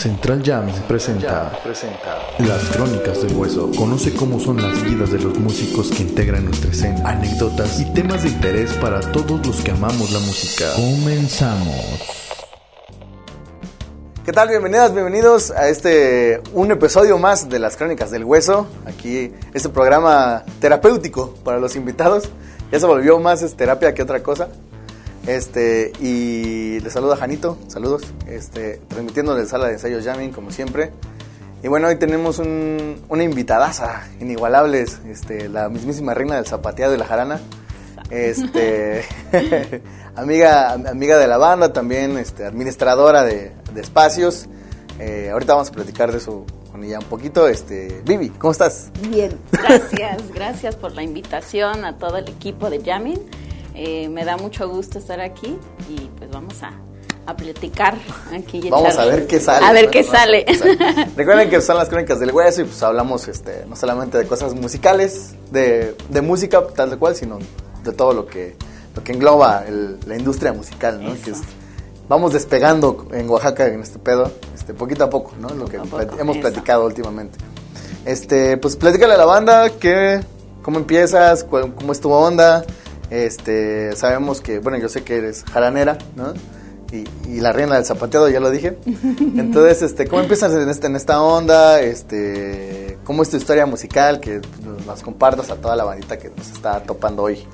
Central Jams presenta, Las Crónicas del Hueso. Conoce cómo son las vidas de los músicos que integran nuestra escena, anécdotas y temas de interés para todos los que amamos la música. Comenzamos. ¿Qué tal? Bienvenidas, bienvenidos a este un episodio más de las Crónicas del Hueso. Aquí este programa terapéutico para los invitados. Ya se volvió más es, terapia que otra cosa. Este, y le saluda Janito, saludos, este, transmitiendo de sala de ensayos Jamming, como siempre. Y bueno, hoy tenemos un, una invitadaza, inigualables, este, la mismísima reina del zapateado y la jarana. Este, amiga, amiga de la banda, también este, administradora de, espacios. Eh, ahorita vamos a platicar de eso con ella un poquito. Este, Vivi, ¿cómo estás? Bien, gracias, gracias por la invitación a todo el equipo de Jamming. Eh, me da mucho gusto estar aquí y pues vamos a, a platicar aquí. Y vamos a ver qué sale. A ver qué sale. Recuerden que son las crónicas del hueso y pues hablamos este, no solamente de cosas musicales, de, de música tal de cual, sino de todo lo que, lo que engloba el, la industria musical, ¿no? Que es, vamos despegando en Oaxaca en este pedo, este, poquito a poco, ¿no? Lo que Poco a poco, hemos eso. platicado últimamente. Este, pues platícale a la banda que, cómo empiezas, cuál- cómo es tu onda. Este, sabemos que, bueno, yo sé que eres jaranera, ¿no? Y, y la reina del zapateado, ya lo dije. Entonces, este, ¿cómo empiezas en, este, en esta onda? Este, ¿cómo es tu historia musical? Que nos compartas a toda la bandita que nos está topando hoy.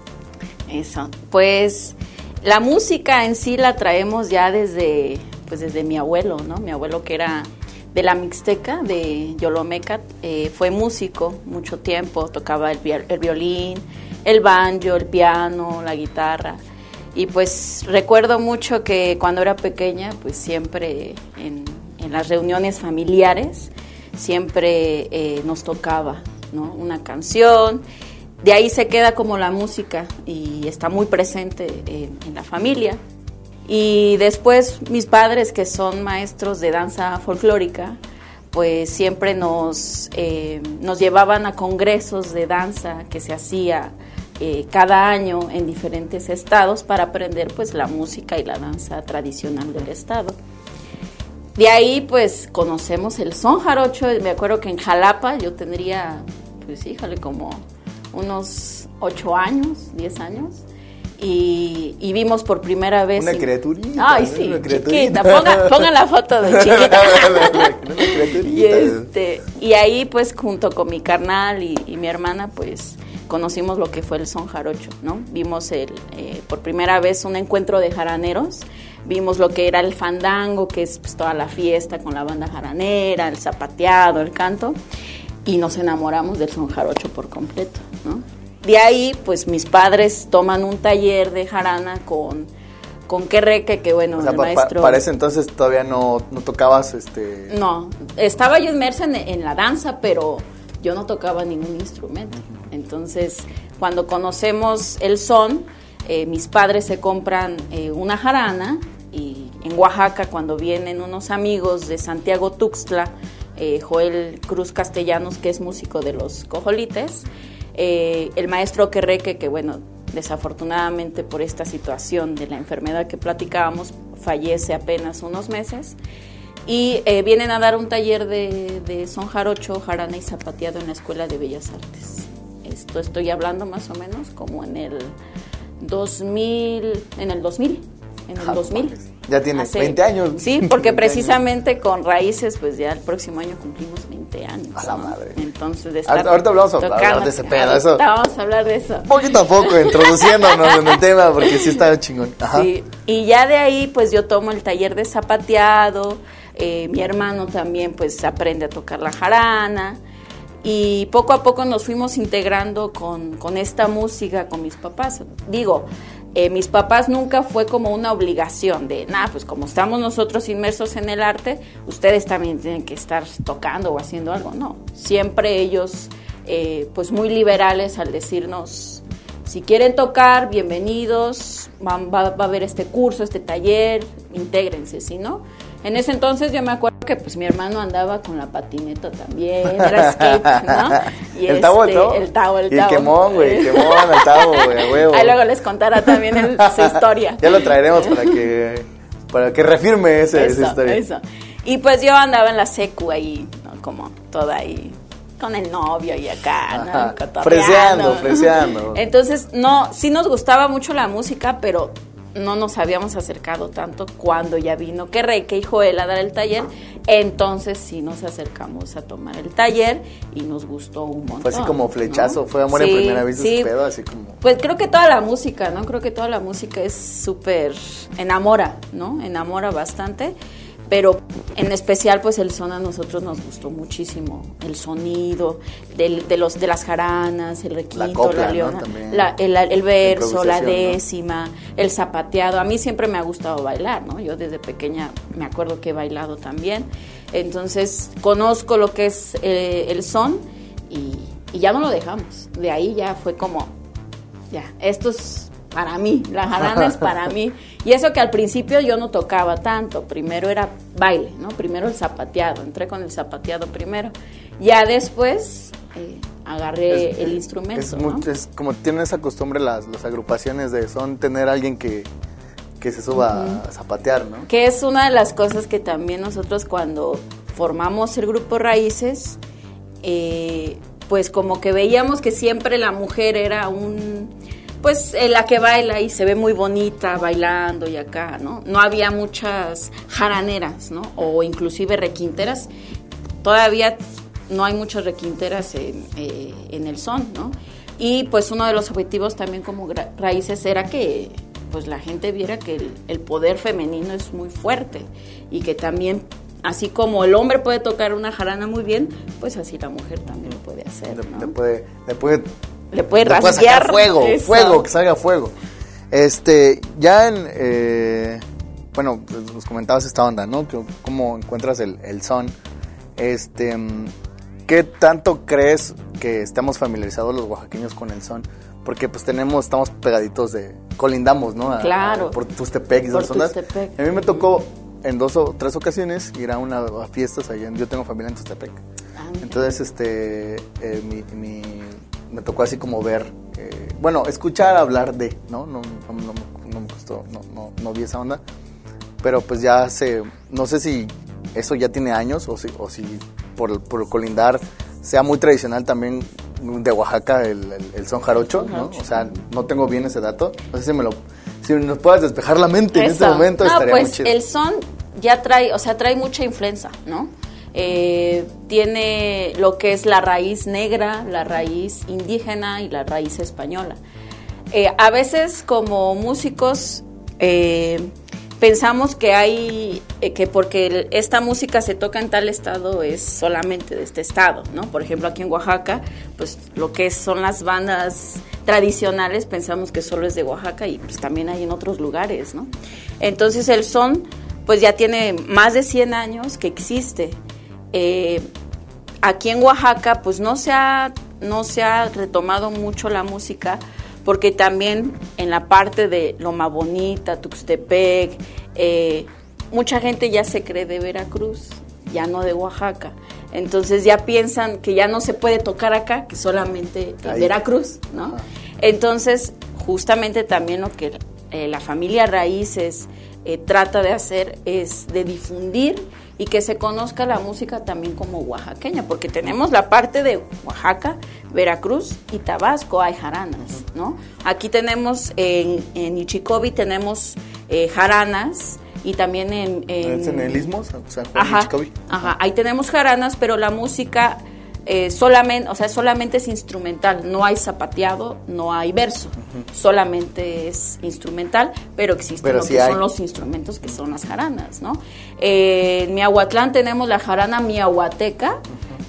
Eso. Pues la música en sí la traemos ya desde, pues desde mi abuelo, ¿no? Mi abuelo que era de la Mixteca, de Yolomeca, eh, fue músico mucho tiempo, tocaba el violín, el banjo, el piano, la guitarra. Y pues recuerdo mucho que cuando era pequeña, pues siempre en, las reuniones familiares, siempre eh, nos tocaba ¿no? una canción. De ahí se queda como la música y está muy presente en, en la familia. Y después mis padres, que son maestros de danza folclórica, pues siempre nos, eh, nos llevaban a congresos de danza que se hacía eh, cada año en diferentes estados para aprender pues la música y la danza tradicional del estado. De ahí pues conocemos el son jarocho, me acuerdo que en Jalapa yo tendría pues híjole como unos 8 años, 10 años. Y, y vimos por primera vez. Una criaturita, Ay, sí, Una chiquita. criaturita. Ponga, la foto de chiquita. Una y, este, y ahí, pues, junto con mi carnal y, y mi hermana, pues, conocimos lo que fue el son jarocho, ¿no? Vimos el, eh, por primera vez un encuentro de jaraneros. Vimos lo que era el fandango, que es pues, toda la fiesta con la banda jaranera, el zapateado, el canto. Y nos enamoramos del son jarocho por completo, ¿no? De ahí, pues mis padres toman un taller de jarana con, con Querreque, que bueno, O sea, el pa- maestro... para ese entonces todavía no, no tocabas este. No, estaba yo inmersa en, en la danza, pero yo no tocaba ningún instrumento. Entonces, cuando conocemos el son, eh, mis padres se compran eh, una jarana y en Oaxaca, cuando vienen unos amigos de Santiago Tuxtla, eh, Joel Cruz Castellanos, que es músico de los Cojolites, el maestro Querreque, que bueno, desafortunadamente por esta situación de la enfermedad que platicábamos, fallece apenas unos meses. Y eh, vienen a dar un taller de, de son jarocho, jarana y zapateado en la Escuela de Bellas Artes. Esto estoy hablando más o menos como en el 2000, en el 2000, en el Ah, 2000. mames. Ya tienes Hace- 20 años. Sí, porque 20 años. precisamente con Raíces, pues ya el próximo año cumplimos 20 años. A la ¿no? madre. Entonces, de estar Ahorita- hablamos a- hablar tocando- de ese pedo, Ahorita eso. vamos a hablar de eso. Poquito a poco, introduciéndonos en el tema, porque sí está chingón. Ajá. Sí, y ya de ahí pues yo tomo el taller de zapateado, eh, mi hermano también pues aprende a tocar la jarana y poco a poco nos fuimos integrando con, con esta música con mis papás. Digo, eh, mis papás nunca fue como una obligación de, nada, pues como estamos nosotros inmersos en el arte, ustedes también tienen que estar tocando o haciendo algo. No, siempre ellos eh, pues muy liberales al decirnos, si quieren tocar, bienvenidos, va, va- a haber este curso, este taller, intégrense, si no. En ese entonces yo me acuerdo que pues mi hermano andaba con la patineta también, era skate, ¿no? el tabo, el este, tabo. El tabo, el Y tabo. quemón, güey, quemón, el tabo, güey, huevo. Ahí luego les contará también el- su historia. Ya lo traeremos para que, para que refirme ese, esa historia. eso. Y pues yo andaba en la secu ahí, ¿no? como toda ahí con el novio y acá, ¿no? Freseando, freseando. Entonces, no, sí nos gustaba mucho la música, pero no nos habíamos acercado tanto cuando ya vino que Reike y Joel a dar el taller. Entonces sí nos acercamos a tomar el taller y nos gustó un montón. Fue así como flechazo, fue amor en primera vista, sí. pedo, así como... Pues creo que toda la música, ¿no? Creo que toda la música es súper... enamora, ¿no? Enamora bastante pero en especial pues el son a nosotros nos gustó muchísimo, el sonido de, los, de las jaranas, el requinto, la, leona, el, verso, la décima, el zapateado, a mí siempre me ha gustado bailar, ¿no? Yo desde pequeña me acuerdo que he bailado también, entonces conozco lo que es eh, el son y, y ya no lo dejamos, de ahí ya fue como, ya, esto es para mí, la jarana es para mí. Y eso que al principio yo no tocaba tanto, primero era baile, ¿no? Primero el zapateado, entré con el zapateado primero. Ya después eh, agarré el instrumento. Es, como tienen esa costumbre las, agrupaciones de son tener alguien que, se suba a zapatear, ¿no? Que es una de las cosas que también nosotros cuando formamos el grupo Raíces, eh, pues como que veíamos que siempre la mujer era un pues eh, la que baila y se ve muy bonita bailando y acá, ¿no? No había muchas jaraneras, ¿no? O inclusive requinteras. Todavía no hay muchas requinteras en, eh, en el son, ¿no? Y pues uno de los objetivos también como raíces era que pues la gente viera que el, poder femenino es muy fuerte y que también así como el hombre puede tocar una jarana muy bien, pues así la mujer también lo puede hacer. ¿no? puede, le puede le puede rasgar. fuego, fuego, que salga fuego. Este, ya en, eh, bueno, pues, nos comentabas esta onda, ¿no? ¿Cómo encuentras el, el son? Este, ¿qué tanto crees que estamos familiarizados los oaxaqueños con el son? Porque pues tenemos, estamos pegaditos de, colindamos, ¿no? claro. por Tustepec y esas ondas. A mí me tocó en dos o tres ocasiones ir a una a fiestas allá, yo tengo familia en Tustepec. Ah, Entonces, este, eh, mi, mi me tocó así como ver, eh, bueno, escuchar hablar de, ¿no? No, no, me gustó, no, no, vi esa onda. Pero pues ya hace, no sé si eso ya tiene años o si, o si por, por colindar sea muy tradicional también de Oaxaca el, el, son jarocho, ¿no? O sea, no tengo bien ese dato. No sé si me lo, si nos puedas despejar la mente en este momento no, estaría pues muy chido. El son ya trae, o sea, trae mucha influencia, ¿no? Eh, tiene lo que es la raíz negra, la raíz indígena y la raíz española. Eh, a veces como músicos eh, pensamos que hay, que porque esta música se toca en tal estado es solamente de este estado, ¿no? Por ejemplo, aquí en Oaxaca, pues lo que son las bandas tradicionales pensamos que solo es de Oaxaca y pues también hay en otros lugares, ¿no? Entonces el son pues ya tiene más de 100 años que existe eh, aquí en Oaxaca pues no se, ha, no se ha retomado mucho la música porque también en la parte de Loma Bonita, Tuxtepec, eh, mucha gente ya se cree de Veracruz, ya no de Oaxaca. Entonces ya piensan que ya no se puede tocar acá, que solamente en Veracruz, ¿no? Entonces, justamente también lo que eh, la familia Raíces trata de hacer es de difundir y que se conozca la música también como oaxaqueña, porque tenemos la parte de Oaxaca, Veracruz y Tabasco, hay jaranas, ¿no? Aquí tenemos en, en Ichicobi tenemos eh, jaranas y también en... En, el Istmo, ajá, Ajá, ahí tenemos jaranas, pero la música eh, solamente, o sea, solamente es instrumental, no hay zapateado, no hay verso, solamente es instrumental, pero existen lo que son los instrumentos que son las jaranas, ¿no? Eh, en Miahuatlán tenemos la jarana miahuateca,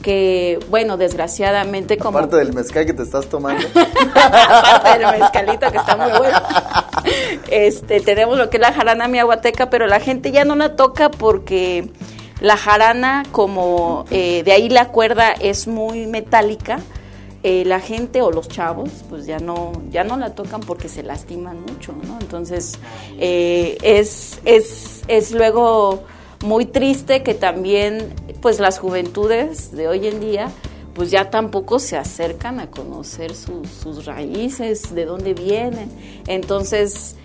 que, bueno, desgraciadamente como... Aparte del mezcal que te estás tomando. Aparte del mezcalito que está muy bueno. Este, tenemos lo que es la jarana miahuateca, pero la gente ya no la toca porque la jarana, como eh, de ahí la cuerda es muy metálica, eh, la gente o los chavos pues ya no, ya no la tocan porque se lastiman mucho, ¿no? Entonces eh, es, es, es luego muy triste que también pues las juventudes de hoy en día pues ya tampoco se acercan a conocer sus, sus raíces, de dónde vienen. Entonces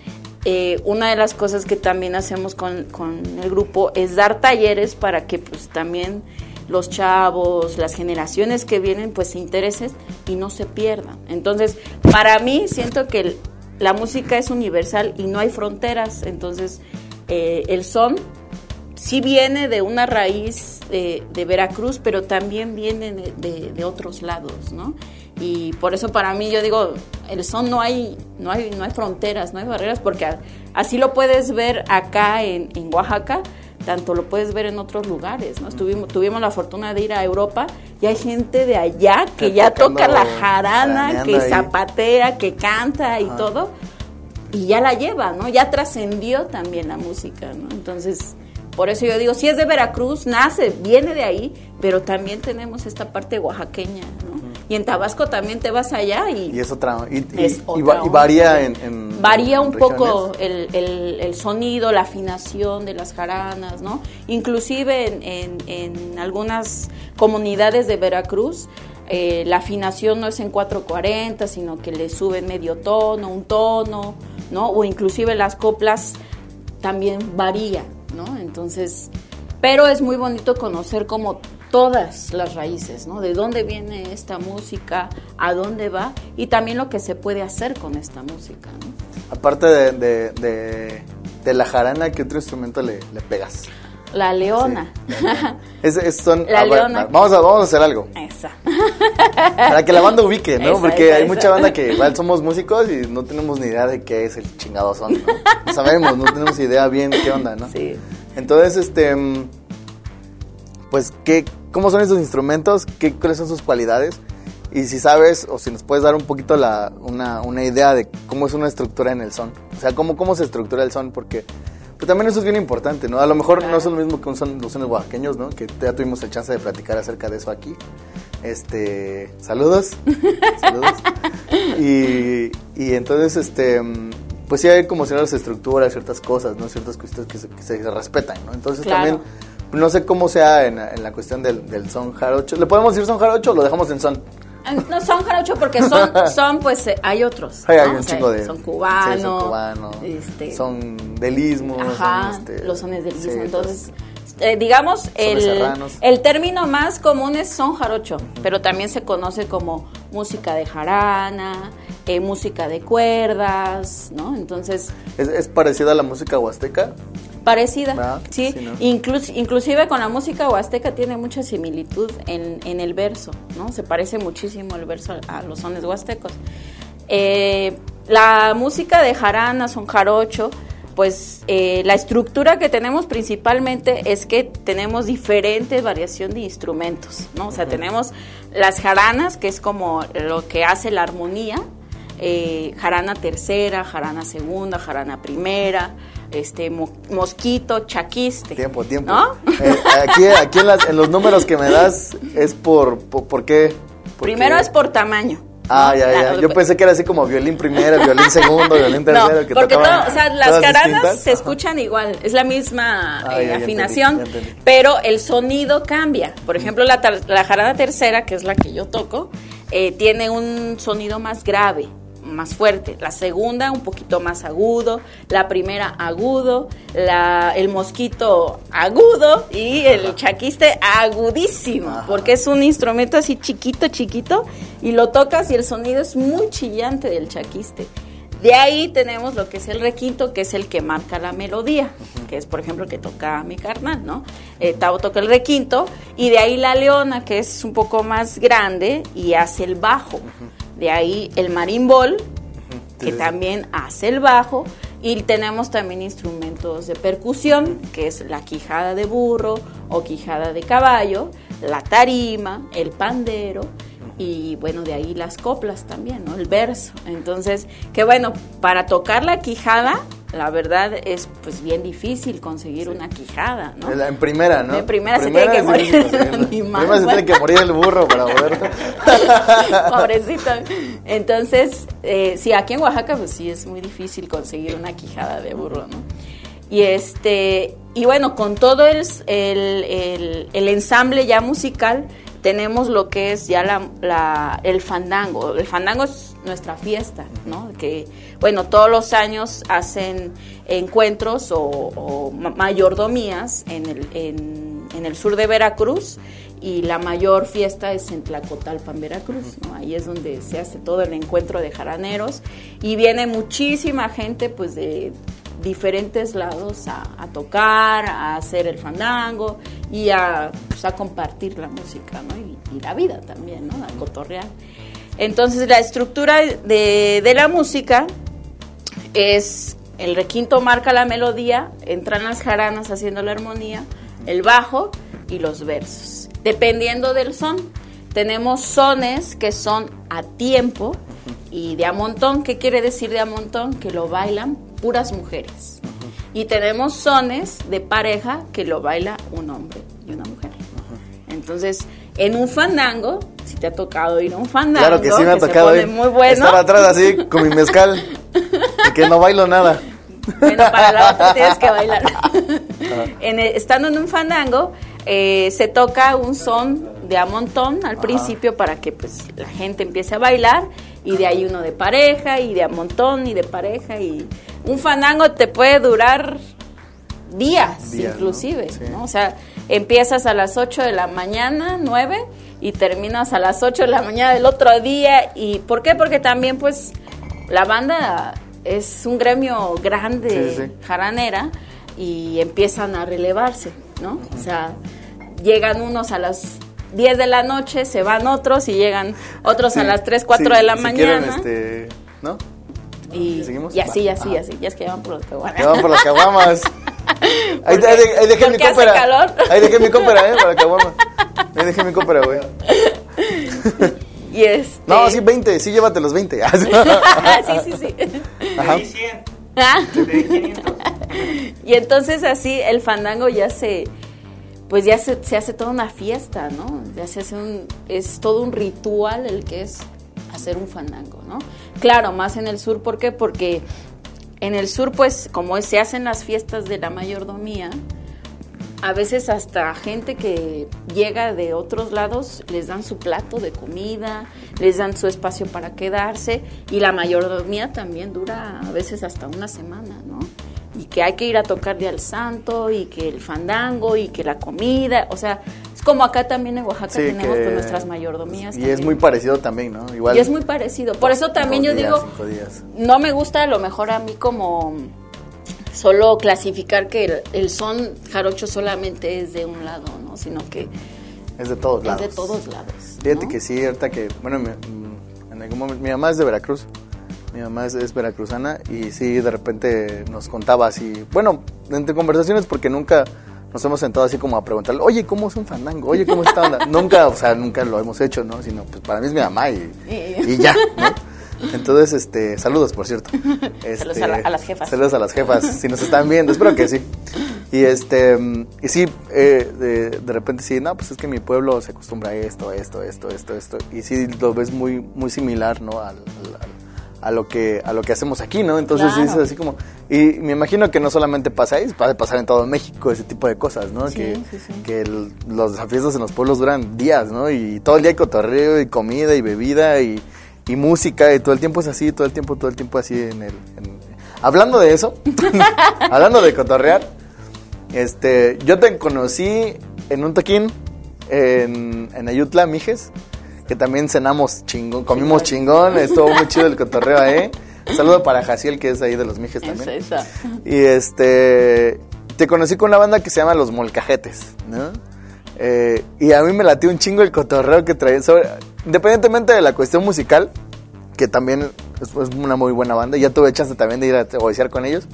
eh, una de las cosas que también hacemos con, con, el grupo es dar talleres para que pues también los chavos, las generaciones que vienen pues se interesen y no se pierdan. Entonces, para mí siento que la música es universal y no hay fronteras, entonces eh, el son sí viene de una raíz de, Veracruz, pero también viene de, de, otros lados, ¿no? Y por eso para mí yo digo, el son no hay, no hay, no hay fronteras, no hay barreras, porque así lo puedes ver acá en, en Oaxaca, tanto lo puedes ver en otros lugares, ¿no? Estuvimos, tuvimos la fortuna de ir a Europa y hay gente de allá que ya toca la jarana, que zapatea, que canta y todo, y ya la lleva, ¿no? Ya trascendió también la música, ¿no? Entonces, por eso yo digo, si es de Veracruz, nace, viene de ahí, pero también tenemos esta parte oaxaqueña, ¿no? Y en Tabasco también te vas allá y... Y es otra... Y, y, varía en... varía un poco el, sonido, la afinación de las jaranas, ¿no? Inclusive en, algunas comunidades de Veracruz, eh, la afinación no es en 440, sino que le suben medio tono, un tono, ¿no? O inclusive las coplas también varía, ¿no? Entonces, pero es muy bonito conocer como todas las raíces, ¿no? De dónde viene esta música, a dónde va y también lo que se puede hacer con esta música, ¿no? Aparte de, de, la jarana, ¿qué otro instrumento le, pegas? La leona. son, la leona. Vamos a, vamos a hacer algo. Esa. Para que la banda ubique, ¿no? Porque hay mucha banda que igual somos músicos y no tenemos ni idea de qué es el chingado son, ¿no? No sabemos, no tenemos idea bien qué onda, ¿no? Sí. Entonces, este, pues, ¿qué, ¿cómo son esos instrumentos? ¿Qué, ¿Cuáles son sus cualidades? Y si sabes, o si nos puedes dar un poquito la, una, una idea de cómo es una estructura en el son. O sea, cómo, cómo se estructura el son, porque pues, también eso es bien importante, ¿no? A lo mejor no es lo mismo que un son, los sones oaxaqueños, ¿no? Que ya tuvimos el chance de platicar acerca de eso aquí. Este, saludos. saludos. Y, y entonces, este, pues sí hay como ciertas estructuras, ciertas cosas, ¿no? Ciertas cuestiones que se, que se respetan, ¿no? Entonces también, no sé cómo sea en, en la cuestión del, del, son jarocho. ¿Le podemos decir son jarocho o lo dejamos en son? Ah, no, son jarocho porque son, son pues eh, hay otros. Hay, un chico de... Son cubanos. son cubanos. Este, son del Ajá, este, los sones del entonces... Eh, digamos, el, el, término más común es son jarocho, pero también se conoce como música de jarana, eh, música de cuerdas, ¿no? Entonces... ¿Es, ¿Es, parecida a la música huasteca? Parecida, ah, sí. inclusive con la música huasteca tiene mucha similitud en, en, el verso, ¿no? Se parece muchísimo el verso a, los sones huastecos. Eh, la música de jarana, son jarocho, pues eh, la estructura que tenemos principalmente es que tenemos diferente variación de instrumentos, ¿no? O sea, tenemos las jaranas, que es como lo que hace la armonía, eh, jarana tercera, jarana segunda, jarana primera, este mosquito, chaquiste. Tiempo, tiempo. Eh, aquí aquí en, los números que me das es por, por, qué. Primero es por tamaño. Ah, ya, ya. Yo pensé que era así como violín primero, violín segundo, violín tercero. No, porque todo, o sea, las jaranas se escuchan igual, es la misma ah, eh, afinación, pero el sonido cambia. Por ejemplo, la, la jarana tercera, que es la que yo toco, eh, tiene un sonido más grave más fuerte, la segunda un poquito más agudo, la primera agudo, la, el mosquito agudo. Y el chaquiste agudísimo, porque es un instrumento así chiquito, chiquito, y lo tocas y el sonido es muy chillante del chaquiste. De ahí tenemos lo que es el requinto, que es el que marca la melodía, que es por ejemplo que toca mi carnal, ¿no? Eh, Tavo toca el requinto, y de ahí la leona, que es un poco más grande y hace el bajo. De ahí el marimbol, que también hace el bajo. Y tenemos también instrumentos de percusión, que es la quijada de burro o quijada de caballo, la tarima, el pandero y bueno, de ahí las coplas también, ¿no? El verso. Entonces, que bueno, para tocar la quijada la verdad es pues bien difícil conseguir una quijada, ¿no? En primera, ¿no? En primera, se tiene que morir el Primera se tiene que morir el burro para poder... Pobrecito. Entonces, eh, sí, aquí en Oaxaca pues sí es muy difícil conseguir una quijada de burro, ¿no? Y este, y bueno, con todo el, el, el ensamble ya musical, tenemos lo que es ya la, el fandango. El fandango es nuestra fiesta, ¿no? Que, bueno, todos los años hacen encuentros o, mayordomías en el, en, en el sur de Veracruz y la mayor fiesta es en Tlacotalpan, Veracruz, ¿no? Ahí es donde se hace todo el encuentro de jaraneros y viene muchísima gente pues de diferentes lados a, tocar, a hacer el fandango y a, pues, a compartir la música, ¿no? Y, la vida también, ¿no? A cotorrear. Entonces la estructura de, de la música es el requinto marca la melodía, entran las jaranas haciendo la armonía, el bajo y los versos dependiendo del son. Tenemos sones que son a tiempo y de a montón. ¿Qué quiere decir de a montón? Que lo bailan puras mujeres. Y tenemos sones de pareja que lo baila un hombre y una mujer. Entonces, en un fandango, si te ha tocado ir a un fandango, claro que sí me ha tocado ir. muy bueno. Estar atrás así con mi mezcal que no bailo nada. Bueno, para la otra tienes que bailar. estando en un fandango, eh, se toca un son de a montón al principio para que pues la gente empiece a bailar y de ahí uno de pareja y de a montón y de pareja y un fandango te puede durar días, inclusive, ¿no? O sea, empiezas a las 8 de la mañana, 9 y terminas a las 8 de la mañana del otro día y ¿por qué? Porque también pues la banda es un gremio grande, jaranera y empiezan a relevarse, ¿no? O sea, llegan unos a las 10 de la noche, se van otros y llegan otros a las 3, 4 de la mañana. este, ¿no? Y, ¿Seguimos? y así, y así, y así. Ya es que van por los caguamas. Que van por las caguamas. ahí, ahí, dejé mi cópera. Calor. Ahí dejé mi cópera, ¿eh? Para caguamas. Ahí dejé mi cópera, güey. Y este... No, sí, 20, sí, llévate los 20. sí, sí, sí. Ajá. 100. ¿Ah? y entonces así el fandango ya se pues ya se, se, hace toda una fiesta, ¿no? Ya se hace un, es todo un ritual el que es hacer un fandango, ¿no? Claro, más en el sur, ¿por qué? Porque en el sur, pues, como se hacen las fiestas de la mayordomía, a veces hasta gente que llega de otros lados les dan su plato de comida, les dan su espacio para quedarse y la mayordomía también dura a veces hasta una semana, ¿no? y que hay que ir a tocarle al santo y que el fandango y que la comida, o sea, como acá también en Oaxaca tenemos pues, nuestras mayordomías. Y es muy parecido también, ¿no? Igual. Y es muy parecido. Por eso también yo digo, no me gusta a lo mejor a mí como solo clasificar que el, son jarocho solamente es de un lado, ¿no? Sino que es de todos lados. Es de todos lados. Fíjate que sí, ahorita que, bueno, en algún momento, mi mamá es de Veracruz. Mi mamá es, veracruzana y sí, de repente nos contaba así, bueno, entre conversaciones porque nunca nos hemos sentado así como a preguntarle, oye, ¿cómo es un fandango? Oye, ¿cómo está onda? nunca, o sea, nunca lo hemos hecho, ¿no? Sino, pues para mí es mi mamá y, y ya, ¿no? Entonces, este, saludos, por cierto. saludos a, este, las jefas. Saludos a las jefas, si nos están viendo, espero que sí. Y este, y sí, eh, de, de, repente sí, no, pues es que mi pueblo se acostumbra a esto, a esto, a esto, a esto, a esto. Y sí lo ves muy, muy similar, ¿no? al, a lo que a lo que hacemos aquí, ¿no? Entonces es así como y me imagino que no solamente pasa ahí, puede pasar en todo México ese tipo de cosas, ¿no? que que los fiestas en los pueblos duran días, ¿no? Y todo el día hay cotorreo y comida y bebida y, y música y todo el tiempo es así, todo el tiempo, todo el tiempo así en el hablando de eso, hablando de cotorrear, este, yo te conocí en un toquín en, en Ayutla, Mijes que también cenamos chingón, comimos chingón, estuvo muy chido el cotorreo ahí. Un saludo para Jaciel, que es ahí de los Mijes también. Y este, te conocí con una banda que se llama Los Molcajetes, ¿no? Eh, y a mí me latió un chingo el cotorreo que traía, independientemente de la cuestión musical, que también es, una muy buena banda, ya tuve chance también de ir a negociar con ellos.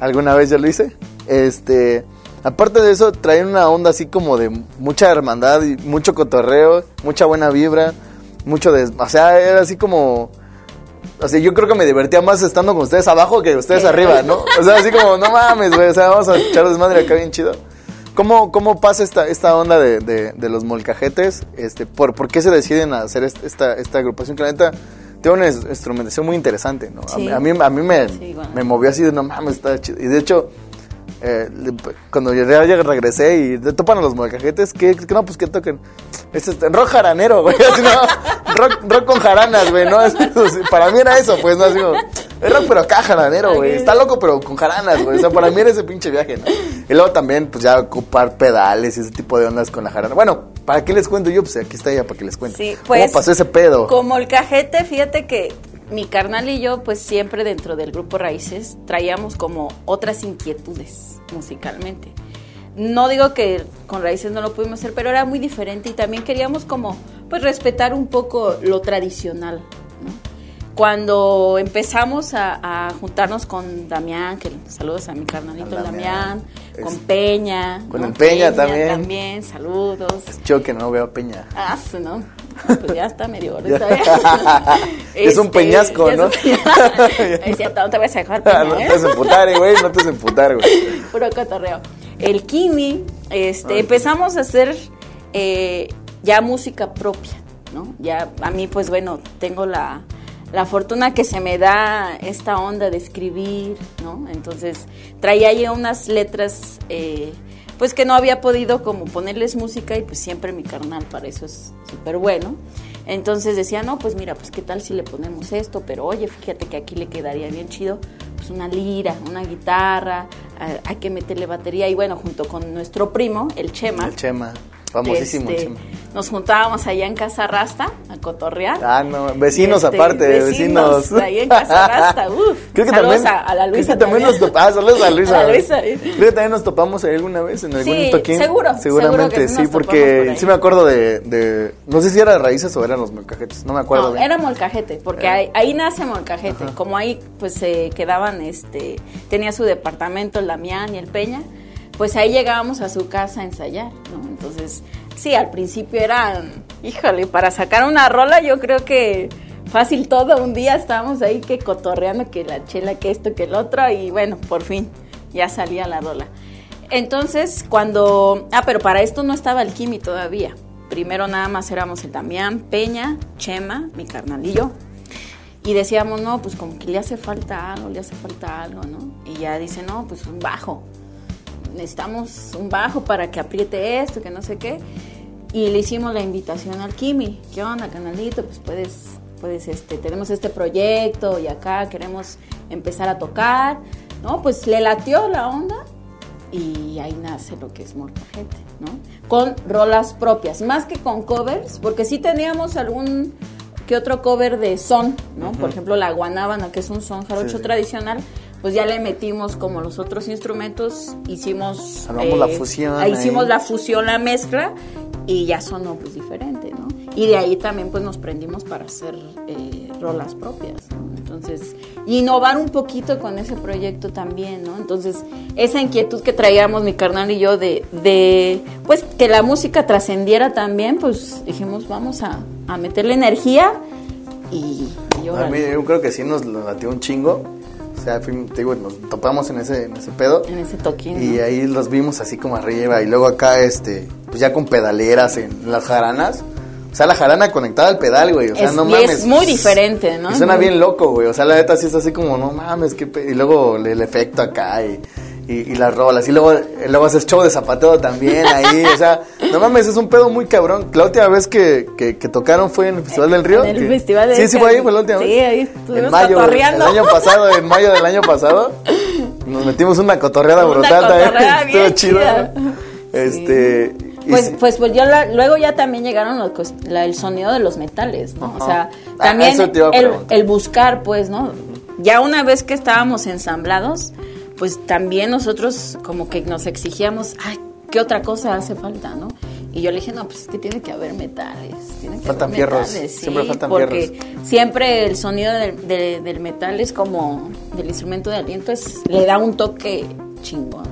Alguna vez ya lo hice. Este, Aparte de eso, traen una onda así como de mucha hermandad y mucho cotorreo, mucha buena vibra, mucho de... O sea, era así como... O sea, yo creo que me divertía más estando con ustedes abajo que ustedes arriba, ¿no? O sea, así como, no mames, güey, o sea, vamos a echar desmadre acá bien chido. ¿Cómo, cómo pasa esta, esta onda de, de, los molcajetes? Este, por, ¿Por qué se deciden a hacer esta, esta agrupación? Que la neta tiene una instrumentación muy interesante, ¿no? A, mí, a mí me, me movió así de, no mames, está chido. Y de hecho eh, cuando yo ya regresé y topan a los molcajetes, que, no, pues que toquen. Es este, rock jaranero, güey. rock, rock, con jaranas, güey, ¿no? para mí era eso, pues, ¿no? Así es rock, pero acá jaranero, güey. Está loco, pero con jaranas, güey. O sea, para mí era ese pinche viaje, ¿no? Y luego también, pues ya ocupar pedales y ese tipo de ondas con la jarana. Bueno, ¿para qué les cuento yo? Pues aquí está ella para que les cuente. Sí, pues, ¿Cómo pasó ese pedo? Como el cajete, fíjate que mi carnal y yo, pues siempre dentro del grupo Raíces, traíamos como otras inquietudes musicalmente. No digo que con Raíces no lo pudimos hacer, pero era muy diferente y también queríamos como, pues respetar un poco lo tradicional, cuando empezamos a, juntarnos con Damián, que saludos a mi carnalito Damián, con Peña. Con el Peña, también. También, saludos. Es chido que no veo a Peña. Ah, no. Pues ya está medio gordito. es un este, peñasco, ¿no? es cierto, no te voy a sacar peña, No te vas a emputar, güey, no te vas a emputar, güey. Puro cotorreo. El Kimi, este, empezamos a hacer eh, ya música propia, ¿no? Ya a mí, pues bueno, tengo la la fortuna que se me da esta onda de escribir, ¿no? Entonces traía ahí unas letras, eh, pues que no había podido como ponerles música y pues siempre mi carnal para eso es súper bueno. Entonces decía, no, pues mira, pues qué tal si le ponemos esto, pero oye, fíjate que aquí le quedaría bien chido, pues una lira, una guitarra, hay que meterle batería y bueno, junto con nuestro primo, el Chema. El Chema Famosísimo, este, Nos juntábamos allá en Casa Rasta a cotorrear. Ah, no, vecinos este, aparte, vecinos. Ahí en Casa Rasta, uf. Creo que saludos también, a, la Luisa. Creo que también, nos topamos, ah, saludos a Luisa. A Luisa. Creo que también nos topamos ahí alguna vez en algún sí, toquín. seguro. Seguramente, sí, porque sí me acuerdo de, de, no sé si era de raíces o eran los molcajetes, no me acuerdo. No, era molcajete, porque eh. ahí, ahí, nace molcajete. Como ahí pues se quedaban, este, tenía su departamento el Damián y el Peña pues ahí llegábamos a su casa a ensayar, ¿no? Entonces, sí, al principio era, híjole, para sacar una rola yo creo que fácil todo, un día estábamos ahí que cotorreando que la chela, que esto, que el otro, y bueno, por fin ya salía la rola. Entonces, cuando, ah, pero para esto no estaba el Kimi todavía. Primero nada más éramos el Damián, Peña, Chema, mi carnalillo, y decíamos, no, pues como que le hace falta algo, le hace falta algo, ¿no? Y ya dice, no, pues un bajo necesitamos un bajo para que apriete esto, que no sé qué. Y le hicimos la invitación al Kimi. ¿Qué onda, canalito? Pues puedes, puedes, este, tenemos este proyecto y acá queremos empezar a tocar. ¿No? Pues le latió la onda y ahí nace lo que es Morcajete, ¿no? Con rolas propias, más que con covers, porque sí teníamos algún que otro cover de son, ¿no? Por ejemplo, la guanábana, que es un son jarocho tradicional, pues ya le metimos como los otros instrumentos, hicimos... la eh, fusión. hicimos la fusión, la mezcla, y ya sonó pues diferente, ¿no? Y de ahí también pues nos prendimos para hacer eh, rolas propias, ¿no? Entonces, innovar un poquito con ese proyecto también, ¿no? Entonces, esa inquietud que traíamos mi carnal y yo de, de pues, que la música trascendiera también, pues dijimos, vamos a, a meterle energía y... yo creo que sí nos latió un chingo sea, te digo, nos topamos en ese, en ese pedo. En ese toquín. Y ahí los vimos así como arriba. Y luego acá, este, pues ya con pedaleras en las jaranas. O sea, la jarana conectada al pedal, güey. O sea, no mames. Es muy diferente, ¿no? Y suena bien loco, güey. O sea, la neta sí es así como, no mames, qué Y luego el efecto acá y y, las rolas. Y luego, luego haces show de zapateo también ahí. O sea, no mames, es un pedo muy cabrón. La última vez que, que, tocaron fue en el Festival del Río. En el Festival del Sí, sí, fue ahí, fue la última vez. Sí, ahí estuvimos en mayo, El año pasado, en mayo del año pasado, nos metimos una cotorreada brutal cotorreada también. Estuvo chido. Este. Pues, pues, pues yo luego ya también llegaron los, el sonido de los metales, ¿no? O sea, ah, también el, el buscar, pues, ¿no? Ya una vez que estábamos ensamblados, pues también nosotros como que nos exigíamos, ay, ¿qué otra cosa hace falta, no? Y yo le dije, no, pues es que tiene que haber metales. Tiene que faltan haber fierros, siempre faltan porque siempre el sonido del, metal es como, del instrumento de aliento, es, le da un toque chingón.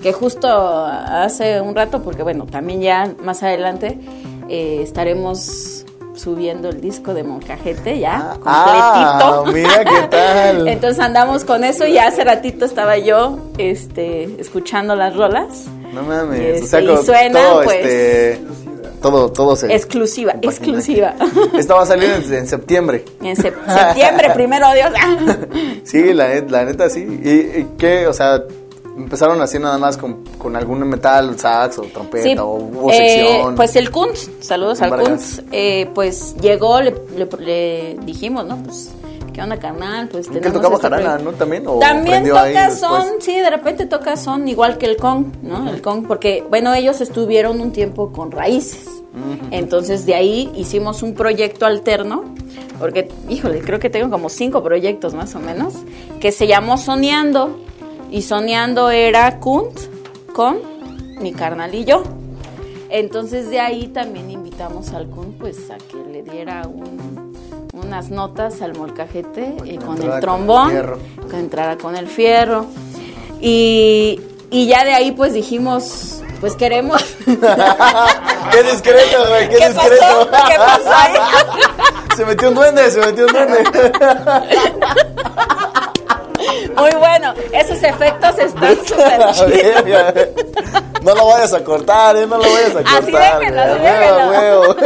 Que justo hace un rato, porque bueno, también ya más adelante eh, estaremos subiendo el disco de Moncajete ya, ah, completito. Ah, mira qué tal. Entonces andamos con eso y hace ratito estaba yo este, escuchando las rolas. No mames, o sea, y suena todo, pues... Este, todo, todo se... Exclusiva, exclusiva. Esta va a salir en, septiembre. En septiembre, primero Dios. sí, la, la, neta sí. ¿Y, qué, o sea, empezaron así nada más con, con algún metal, sax o trompeta Sí, o hubo eh, sección. pues el Kunz, saludos al. Kunz, eh, pues llegó, le, le- le dijimos, ¿no? Pues, ¿qué onda, carnal? Pues ¿Que tenemos tocaba este jarana, no? También, o También toca son, sí, de repente toca son, igual que el Kong, ¿no? El Kong, porque, bueno, ellos estuvieron un tiempo con Raíces. Entonces, de ahí hicimos un proyecto alterno, porque, híjole, creo que tengo como cinco proyectos más o menos, que se llamó Soñando. Y Soñando era Kunt con mi carnal y yo. Entonces de ahí también invitamos al Kun pues a que le diera un- unas notas al molcajete eh, con el trombón, que entrara con el fierro. Y, y ya de ahí pues dijimos, pues queremos... ¡Qué discreto, güey! ¡Qué, ¿Qué discreto! pasó? ¿Qué pasó ahí? se metió un duende, se metió un duende. Muy bueno, esos efectos están súper chidos. No lo vayas a cortar, ¿eh? No lo vayas a cortar. Así déjenlo, así déjenlo.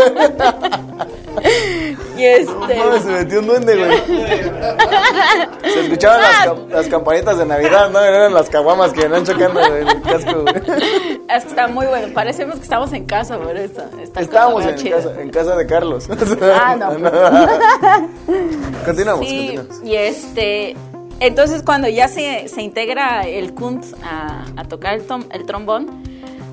Y este... No, se metió un duende, güey. Se escuchaban las, cam- las campanitas de Navidad, ¿no? Eran las caguamas que venían chocando en el casco, güey. Es que está muy bueno. Parecemos que estamos en casa por eso. Está Estábamos en chido. casa, en casa de Carlos. Ah, no. Continuamos, Sí, continuamos. y este. Entonces, cuando ya se, se integra el Kuntz a, a tocar el, tom- el trombón,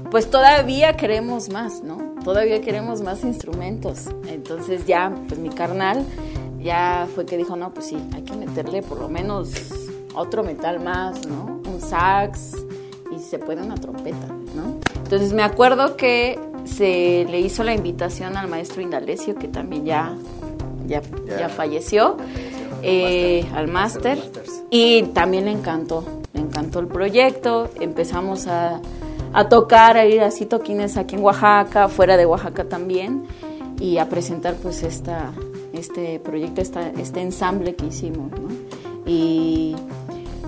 pues todavía queremos más, ¿no? Todavía queremos más instrumentos. Entonces, ya, pues mi carnal ya fue que dijo: no, pues sí, hay que meterle por lo menos otro metal más, ¿no? Un sax y se puede una trompeta, ¿no? Entonces, me acuerdo que se le hizo la invitación al maestro Indalecio, que también ya ya, Ya. ya falleció, eh, al máster. Y también le encantó, le encantó el proyecto. Empezamos a, a tocar, a ir así toquines aquí en Oaxaca, fuera de Oaxaca también, y a presentar pues esta, este proyecto, esta, este ensamble que hicimos, ¿no? Y,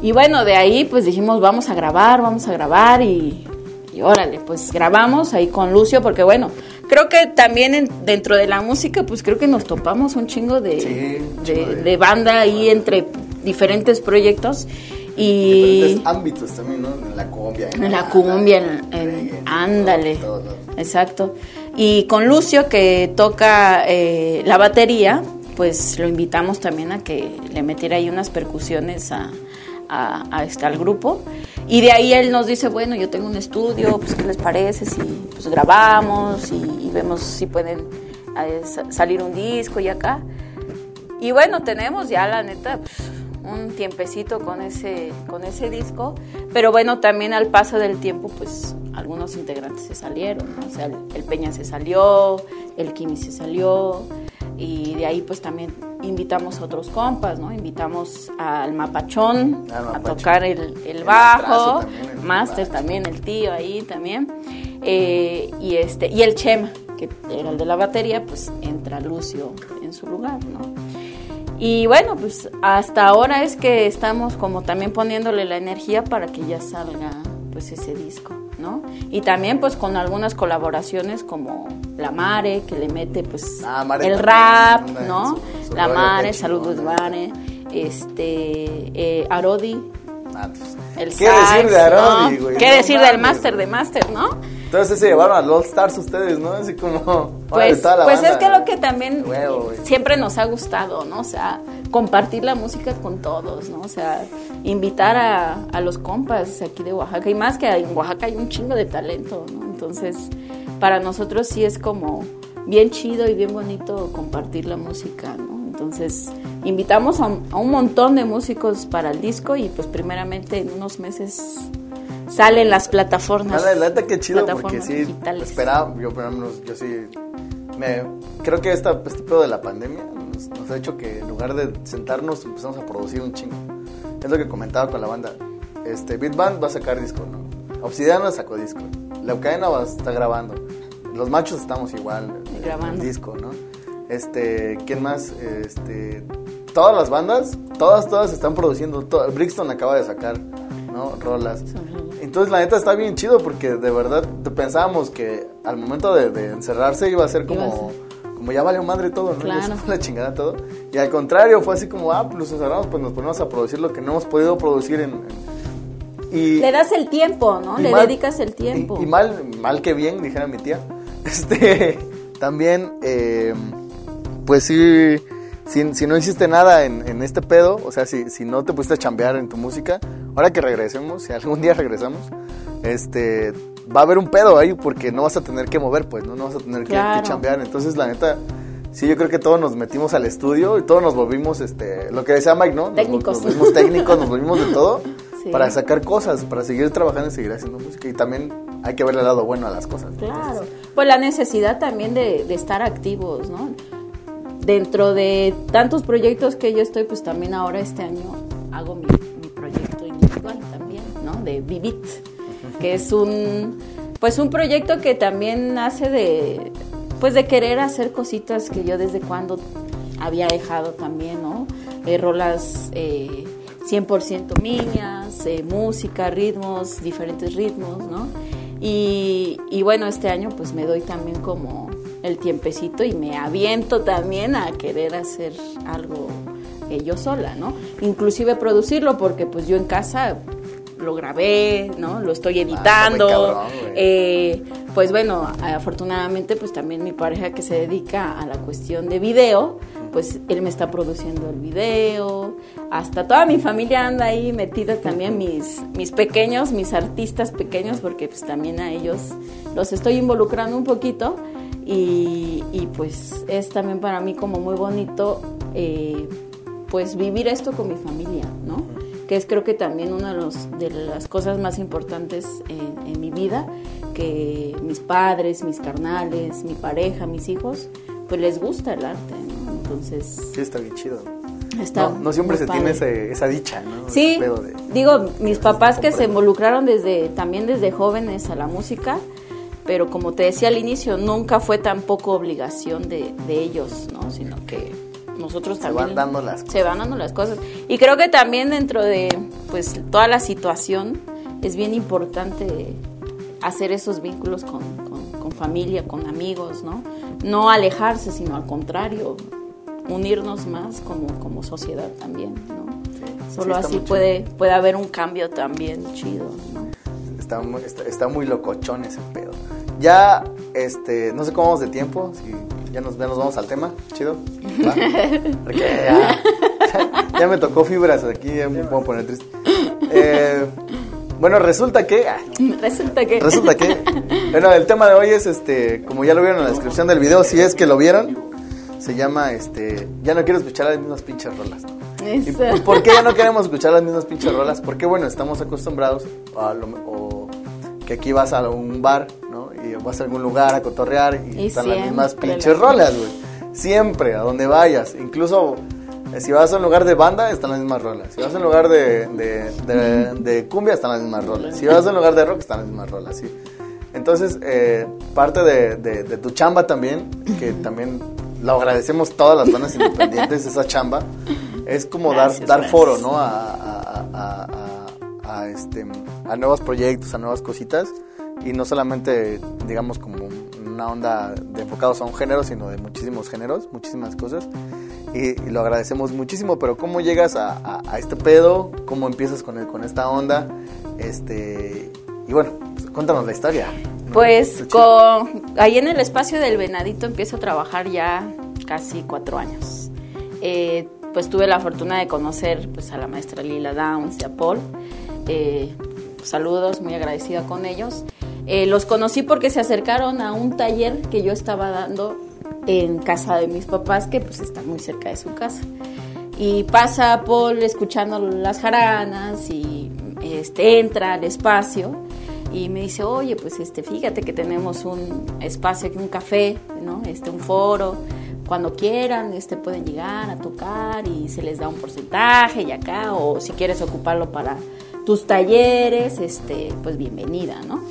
y bueno, de ahí pues dijimos, vamos a grabar, vamos a grabar y, y órale, pues grabamos ahí con Lucio, porque bueno, creo que también en- dentro de la música, pues creo que nos topamos un chingo de, Sí, de, chingo de- de banda ahí entre diferentes proyectos y Diferentes ámbitos también, ¿no? En la cumbia. en la cumbia, en, en- ándale, en todos lados. exacto. Y con Lucio que toca eh, la batería, pues lo invitamos también a que le metiera ahí unas percusiones a, a- a este, al grupo. Y de ahí él nos dice, bueno, yo tengo un estudio, pues ¿qué les parece si pues, grabamos y, y vemos si pueden eh, sa- salir un disco y acá? Y bueno, tenemos ya la neta pues, un tiempecito con ese, con ese disco, pero bueno, también al paso del tiempo, pues algunos integrantes se salieron, ¿no? O sea, el, el Peña se salió, el Kimi se salió, y de ahí pues también invitamos a otros compas, ¿no? Invitamos al Mapachón Al a tocar el, el bajo, el Master. también, el tío ahí también, eh, y, este, y el Chema, que era el de la batería, pues entra Lucio en su lugar, ¿no? Y bueno, pues hasta ahora es que estamos como también poniéndole la energía para que ya salga pues ese disco, ¿no? Y también pues con algunas colaboraciones como La Mare, que le mete pues Ah, Mare el rap, ¿no? su- su la Mare, saludos Mare, este, eh, Arodi, Ah, pues, el ¿Qué sax, decir de Arodi, ¿no? güey? ¿Qué No decir del máster de máster, no? Entonces se llevaron al All Stars ustedes, ¿no? Así como... Pues, la pues banda, es que lo que también Huevo, siempre nos ha gustado, ¿no? O sea, compartir la música con todos, ¿no? O sea, invitar a, a los compas aquí de Oaxaca. Y más que en Oaxaca hay un chingo de talento, ¿no? Entonces, para nosotros sí es como bien chido y bien bonito compartir la música, ¿no? Entonces, invitamos a un, a un montón de músicos para el disco y pues primeramente en unos meses salen las plataformas. Ah, la neta que chido porque sí digitales. esperaba, yo por lo menos, yo sí me creo que esta, este pedo de la pandemia nos, nos ha hecho que en lugar de sentarnos empezamos a producir un chingo. Es lo que comentaba con la banda. Este Beat Band va a sacar disco, ¿no? Obsidiana sacó disco. Leucaena va a estar grabando. Los machos estamos igual Grabando. el disco, ¿no? Este, ¿quién más? Este, todas las bandas, todas todas están produciendo. To- Brixton acaba de sacar, ¿no? Rolas. Entonces la neta está bien chido porque de verdad pensábamos que al momento de, de encerrarse iba a ser como, como ya valió madre todo, ¿no? Claro. la chingada todo. Y al contrario, fue así como, ah, pues nos encerramos, pues nos ponemos a producir lo que no hemos podido producir en... en- y, le das el tiempo, ¿no? Le dedicas el tiempo. Y, mal, mal que bien, dijera mi tía. Este, también, eh, pues sí, si, si, no hiciste nada en, este pedo, o sea, si, si no te pusiste a chambear en tu música, ahora que regresemos, si algún día regresamos, este, va a haber un pedo ahí porque no vas a tener que mover, pues, no, no vas a tener que, que chambear. Entonces, la neta, sí, yo creo que todos nos metimos al estudio y todos nos volvimos, este, lo que decía Mike, ¿no? Técnicos. Nos, volvimos técnicos, nos volvimos de todo para sacar cosas, para seguir trabajando y seguir haciendo música. Y también hay que verle el lado bueno a las cosas. Claro. pues la necesidad también de, de estar activos, ¿no? Dentro de tantos proyectos que yo estoy, pues también ahora este año hago mi, De Vivit, que es un, pues un proyecto que también nace de, pues de querer hacer cositas que yo desde cuando había dejado también, ¿no? Eh, rolas eh, 100% mías, eh, música, ritmos, diferentes ritmos, ¿no? Y, y, bueno, este año pues me doy también como el tiempecito y me aviento también a querer hacer algo eh, yo sola, ¿no? Inclusive producirlo porque pues yo en casa lo grabé, ¿no? Lo estoy ah, editando. eh, pues bueno, afortunadamente pues también mi pareja que se dedica a la cuestión de video, pues él me está produciendo el video, hasta toda mi familia anda ahí metida también, mis, mis pequeños, mis artistas pequeños, porque pues también a ellos los estoy involucrando un poquito y, y pues es también para mí como muy bonito eh, pues vivir esto con mi familia, ¿no? Que es creo que también una de, los, de las cosas más importantes en, en mi vida, que mis padres, mis carnales, mi pareja, mis hijos, pues les gusta el arte, ¿no? Entonces... Sí, está bien chido. no, siempre se tiene esa dicha, ¿no? Sí, digo, mis papás que se involucraron desde también desde jóvenes a la música, pero como te decía al inicio, nunca fue tampoco obligación de, de ellos, ¿no? Sino que nosotros también... Se van dando las cosas. Se van dando las cosas. Y creo que también dentro de, pues, toda la situación es bien importante hacer esos vínculos con, con, familia, con amigos, ¿no? No alejarse, sino al contrario, unirnos más como, como sociedad también, ¿no? Solo así puede, puede haber un cambio también chido, ¿no? Está, está, está, muy locochón ese pedo. Ya, este, no sé cómo vamos de tiempo, si ya nos, ya nos vamos al tema, chido. Porque ya, ya, me tocó fibras aquí, ya me puedo poner triste. Eh, bueno, resulta que. Resulta que. Resulta que. Bueno, el tema de hoy es este. Como ya lo vieron en la descripción del video, si es que lo vieron, se llama este. Ya no quiero escuchar las mismas pinches rolas. ¿Y por qué ya no queremos escuchar las mismas pinches rolas? Porque, bueno, estamos acostumbrados a lo, o que aquí vas a un bar, ¿no? Y vas a algún lugar a cotorrear y, están las mismas pinches rolas, güey. Siempre, a donde vayas. Incluso eh, si vas a un lugar de banda, están las mismas rolas. Si vas a un lugar de, de, cumbia, están las mismas rolas. Si vas a un lugar de rock, están las mismas rolas, sí. Entonces, eh, parte de, tu chamba también, que también lo agradecemos todas las bandas independientes, esa chamba, es como dar, dar foro, ¿no? A, a, este, a nuevos proyectos, a nuevas cositas. Y no solamente, digamos, como una onda de enfocados a un género, sino de muchísimos géneros, muchísimas cosas y, lo agradecemos muchísimo, pero ¿cómo llegas a, este pedo? ¿Cómo empiezas con, el, con esta onda? Este, y bueno, pues, cuéntanos la historia. Pues con, ahí en el espacio del Venadito empiezo a trabajar ya casi cuatro años. Eh, pues tuve la fortuna de conocer pues, a la maestra Lila Downs y a Paul. Eh, saludos, muy agradecida con ellos. Eh, los conocí porque se acercaron a un taller que yo estaba dando en casa de mis papás, que pues está muy cerca de su casa. Y pasa Paul escuchando las jaranas y este, entra al espacio y me dice, oye, pues este, fíjate que tenemos un espacio aquí, un café, ¿no? Este, un foro. Cuando quieran, este, pueden llegar a tocar y se les da un porcentaje y acá, o si quieres ocuparlo para tus talleres, este, pues bienvenida, ¿no?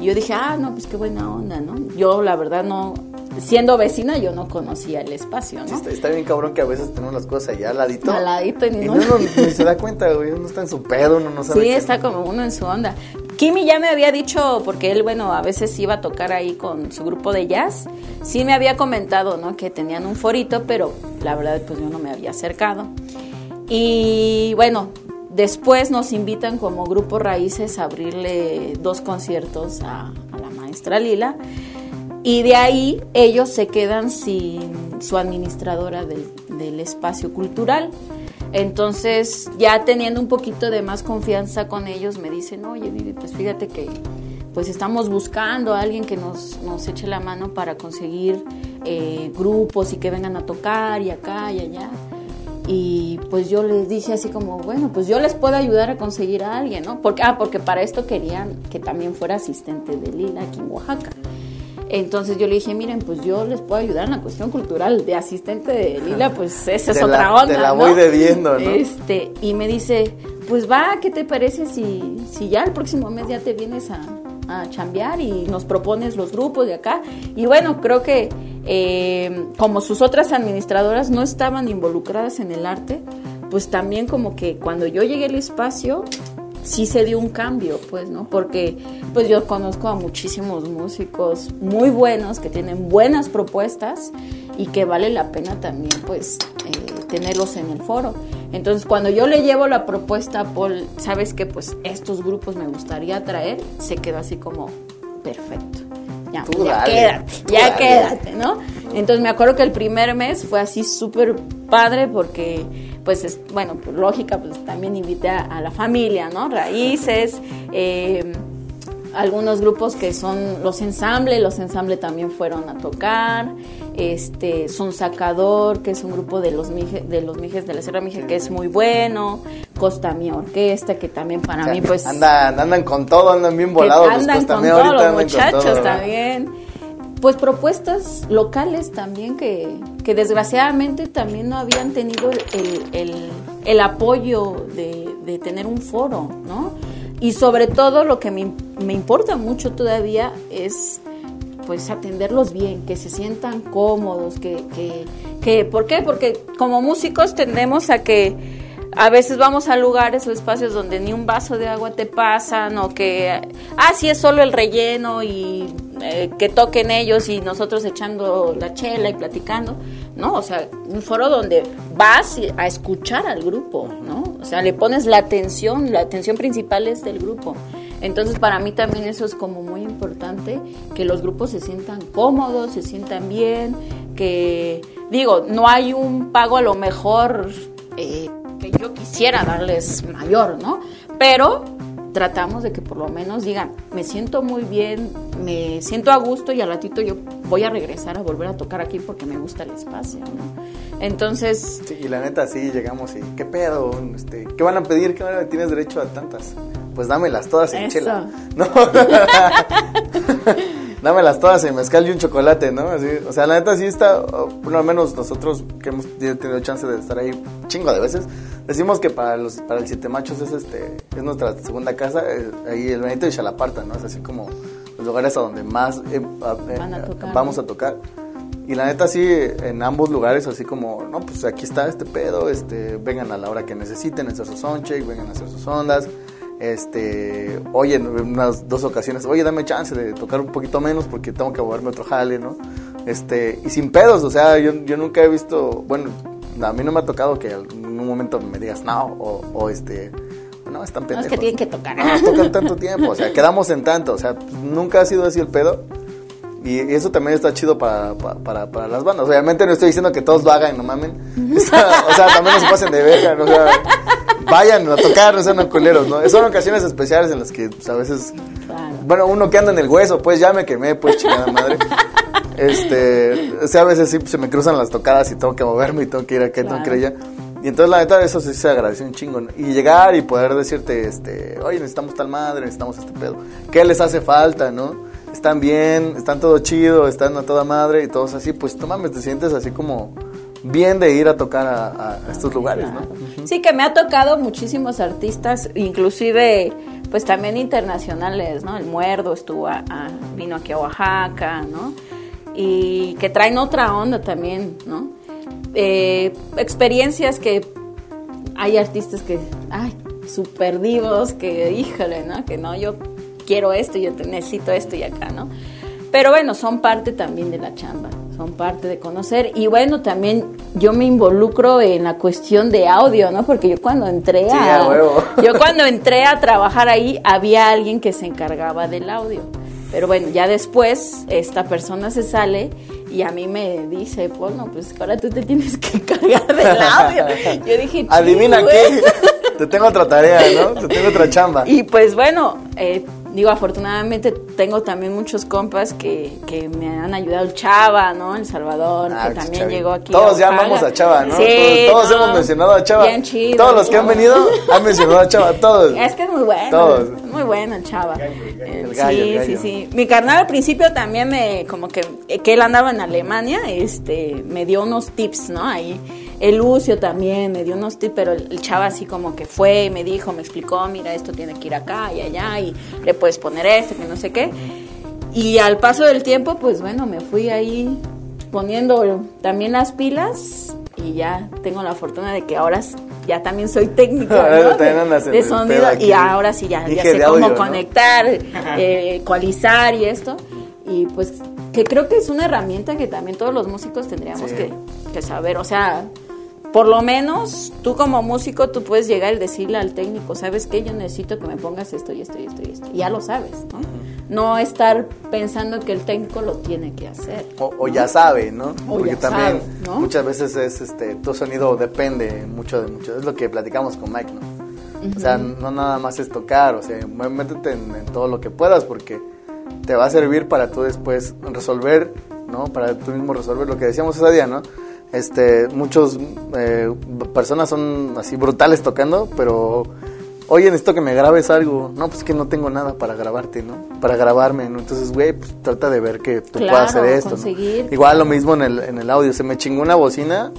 Y yo dije, ah, no, pues qué buena onda, ¿no? Yo la verdad no, siendo vecina yo no conocía el espacio, ¿no? está, bien cabrón que a veces tenemos las cosas allá al ladito. Al ladito. Y, no, ni se da cuenta, güey, uno está en su pedo, uno no sabe. Sí, está como uno en su onda. Kimi ya me había dicho, porque él, bueno, a veces iba a tocar ahí con su grupo de jazz, sí me había comentado, ¿no? Que tenían un forito, pero la verdad, pues yo no me había acercado. Y bueno, después nos invitan como Grupo Raíces a abrirle dos conciertos a, la maestra Lila y de ahí ellos se quedan sin su administradora del, espacio cultural. Entonces, ya teniendo un poquito de más confianza con ellos, me dicen, oye, Vivi, pues fíjate que pues estamos buscando a alguien que nos, nos eche la mano para conseguir eh, grupos y que vengan a tocar y acá y allá. Y pues yo les dije así como, bueno, pues yo les puedo ayudar a conseguir a alguien, ¿no? Porque, ah, porque para esto querían que también fuera asistente de Lila aquí en Oaxaca. Entonces yo le dije, miren, pues yo les puedo ayudar en la cuestión cultural de asistente de Lila, pues esa es otra onda. Te la voy debiendo, ¿no? Este, y me dice, pues va, ¿qué te parece si, si ya el próximo mes ya te vienes a, a chambear y nos propones los grupos de acá. Y bueno, creo que eh, como sus otras administradoras no estaban involucradas en el arte, pues también como que cuando yo llegué al espacio, sí se dio un cambio, pues, ¿no? Porque pues yo conozco a muchísimos músicos muy buenos que tienen buenas propuestas y que vale la pena también, pues, eh, tenerlos en el foro. Entonces, cuando yo le llevo la propuesta a Paul, sabes que pues estos grupos me gustaría traer, se quedó así como perfecto. Ya, ya quédate, ya quédate, ¿no? Entonces me acuerdo que el primer mes fue así súper padre porque, pues, es, bueno, por lógica, pues también invité a, la familia, ¿no? Raíces, eh, algunos grupos que son los ensambles, los ensambles también fueron a tocar, este, Son Sacador, que es un grupo de los mijes de, los mijes de la Sierra Mije que es muy bueno, Costa Mi Orquesta, que también para mí pues... Andan, andan con todo, andan bien volados. Andan con todo, los muchachos también. Pues propuestas locales también que, que desgraciadamente también no habían tenido el, el, el apoyo de, de tener un foro, ¿no? Y sobre todo lo que me, me importa mucho todavía es pues atenderlos bien, que se sientan cómodos, que, que, que, ¿por qué? Porque como músicos tendemos a que a veces vamos a lugares o espacios donde ni un vaso de agua te pasan o que, ah, sí es solo el relleno y eh, que toquen ellos y nosotros echando la chela y platicando, ¿no? O sea, un foro donde vas a escuchar al grupo, ¿no? O sea, le pones la atención, la atención principal es del grupo. Entonces, para mí también eso es como muy importante, que los grupos se sientan cómodos, se sientan bien, que, digo, no hay un pago a lo mejor eh, que yo quisiera darles mayor, ¿no? Pero tratamos de que por lo menos digan, me siento muy bien, me siento a gusto y al ratito yo voy a regresar a volver a tocar aquí porque me gusta el espacio, ¿no? Entonces... Sí, y la neta sí, llegamos y, ¿qué pedo? Este, ¿Qué van a pedir? ¿Qué van a, tienes derecho a tantas? Pues dámelas todas en chela. No. dámelas todas en mezcal y un chocolate, ¿no? Así, o sea, la neta sí está, por al menos nosotros que hemos tenido chance de estar ahí chingo de veces, Decimos que para los para el Siete Machos es este es nuestra segunda casa, eh, ahí el Benito y Chalaparta, ¿no? Es así como los lugares a donde más eh, eh, vamos a tocar. Y la neta sí, en ambos lugares, así como, no, pues aquí está este pedo, este, vengan a la hora que necesiten hacer su soundcheck, vengan a hacer sus ondas. Este, oye, en unas dos ocasiones, oye, dame chance de tocar un poquito menos porque tengo que moverme otro jale, ¿no? Este, y sin pedos, o sea, yo, yo nunca he visto, bueno, a mí no me ha tocado que en un momento me digas no, o, este, no, están pendejos. No, es que tienen que tocar. No, tocan tanto tiempo, o sea, quedamos en tanto, o sea, nunca ha sido así el pedo. Y eso también está chido para, para, para, las bandas. Obviamente no estoy diciendo que todos lo hagan, no mamen. o sea, también no se pasen de verga, o sea, vayan a tocar, no sean culeros, ¿no? Son ocasiones especiales en las que pues, a veces, bueno, uno que anda en el hueso, pues ya me quemé, pues chingada madre. Este, o sea, a veces sí se me cruzan las tocadas y tengo que moverme y tengo que ir a que no creía. Y entonces la neta eso sí se agradeció un chingo. Y llegar y poder decirte, este, oye, necesitamos tal madre, necesitamos este pedo. ¿Qué les hace falta, no? Están bien, están todo chido, están a toda madre y todos así, pues tú mames, te sientes así como bien de ir a tocar a, estos lugares, ¿no? Sí, que me ha tocado muchísimos artistas, inclusive pues también internacionales, ¿no? El Muerdo estuvo vino aquí a Oaxaca, ¿no? y que traen otra onda también, ¿no? Eh, experiencias que hay artistas que, ay, super divos, que híjole, ¿no? Que no, yo quiero esto, yo necesito esto y acá, ¿no? Pero bueno, son parte también de la chamba, son parte de conocer. Y bueno, también yo me involucro en la cuestión de audio, ¿no? Porque yo cuando entré a, yo cuando entré a trabajar ahí había alguien que se encargaba del audio. Pero bueno, ya después esta persona se sale y a mí me dice, pues no, pues ahora tú te tienes que encargar del audio. Yo dije, adivina qué, te tengo otra tarea, ¿no? Te tengo otra chamba. Y pues bueno, eh, digo, afortunadamente tengo también muchos compas que, que me han ayudado. Chava, ¿no? El Salvador, ah, que también llegó aquí. Todos ya amamos a Chava, ¿no? todos, hemos mencionado a Chava. Bien chido. Todos los que han venido han mencionado a Chava, todos. Es que es muy bueno. Todos. muy bueno el Chava. El gallo, sí, sí, sí. Mi carnal al principio también me, como que, que él andaba en Alemania, este, me dio unos tips, ¿no? Ahí el Lucio también me dio unos tips, pero el, chava así como que fue, me dijo, me explicó, mira, esto tiene que ir acá y allá, y le puedes poner esto, que no sé qué. Y al paso del tiempo, pues bueno, me fui ahí poniendo también las pilas y ya tengo la fortuna de que ahora ya también soy técnica de, sonido y ahora sí ya, sé cómo conectar, eh, ecualizar y esto. Y pues que creo que es una herramienta que también todos los músicos tendríamos que, que saber. O sea, por lo menos tú como músico tú puedes llegar y decirle al técnico, ¿sabes qué? Yo necesito que me pongas esto y esto y esto y esto. Y ya lo sabes, ¿no? No estar pensando que el técnico lo tiene que hacer. O, ya sabe, ¿no? Porque también muchas veces es este tu sonido depende mucho de mucho. Es lo que platicamos con Mike, ¿no? O sea, no nada más es tocar, o sea, métete en, todo lo que puedas porque te va a servir para tú después resolver, ¿no? Para tú mismo resolver lo que decíamos ese día, ¿no? Este, muchos eh, personas son así brutales tocando, pero oye, necesito que me grabes algo. No, pues que no tengo nada para grabarte, ¿no? Para grabarme, ¿no? Entonces, güey, pues trata de ver que tú puedas hacer esto. Igual lo mismo en el, en el audio. Se me chingó una bocina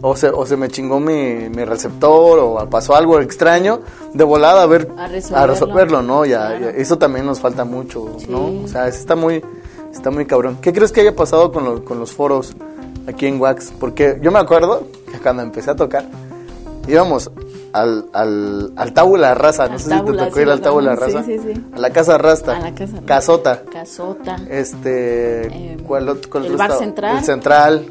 o se, o se me chingó mi, mi receptor o pasó algo extraño, de volada a ver, a resolverlo, ¿no? Ya, eso también nos falta mucho, ¿no? O sea, está muy, está muy cabrón. ¿Qué crees que haya pasado con, con los foros? Aquí en Wax, porque yo me acuerdo que cuando empecé a tocar, íbamos al, al, al Tábula Raza, no sé si te tocó ir al Tábula Raza, sí, sí, sí. a la Casa Rasta, a la casa Casota, Casota, este, eh, ¿cuál, otro, el bar central, el central,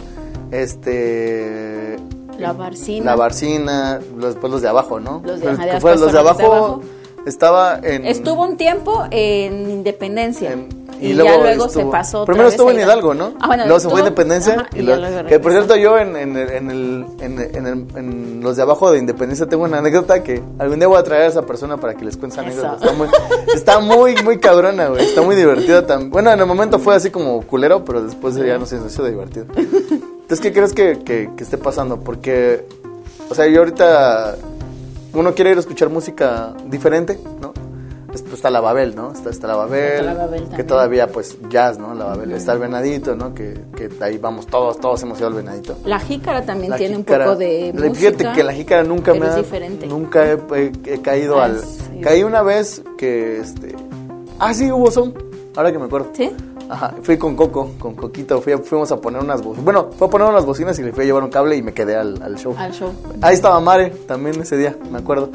este, la Barcina, la Barcina, los, pues los de abajo, ¿no? Los de, los de abajo, estaba en, estuvo un tiempo en Independencia. Y, luego ya luego se pasó. Primero estuvo en Hidalgo, ¿no? Ah, bueno, luego se fue a Independencia. y, luego, que por cierto, yo en, en, en, el, en, los de abajo de Independencia tengo una anécdota que algún día voy a traer a esa persona para que les cuente esa anécdota. Está muy, está muy, muy cabrona, güey. Está muy divertida también. Bueno, en el momento fue así como culero, pero después ya no sé, se hizo divertido. Entonces, ¿qué crees que, que, que esté pasando? Porque, o sea, yo ahorita uno quiere ir a escuchar música diferente, ¿no? Pues, está la Babel, ¿no? Está, está la Babel, que todavía pues jazz, ¿no? La Babel, está el Venadito, ¿no? Que, que ahí vamos todos, todos hemos ido al Venadito. La Jícara también tiene un poco de música. Fíjate que la Jícara nunca me ha, nunca he, caído ah, al... Caí una vez que, este... Ah, sí, hubo son, ahora que me acuerdo. ¿Sí? Ajá, fui con Coco, con Coquito, fuimos a poner unas bocinas. Bueno, fue a poner unas bocinas y le fui a llevar un cable y me quedé al, al show. Al show. Ahí estaba Mare también ese día, me acuerdo.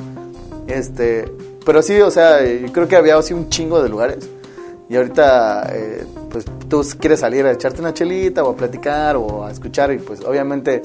Este, pero sí, o sea, yo creo que había así un chingo de lugares. Y ahorita, eh, pues tú quieres salir a echarte una chelita o a platicar o a escuchar y pues obviamente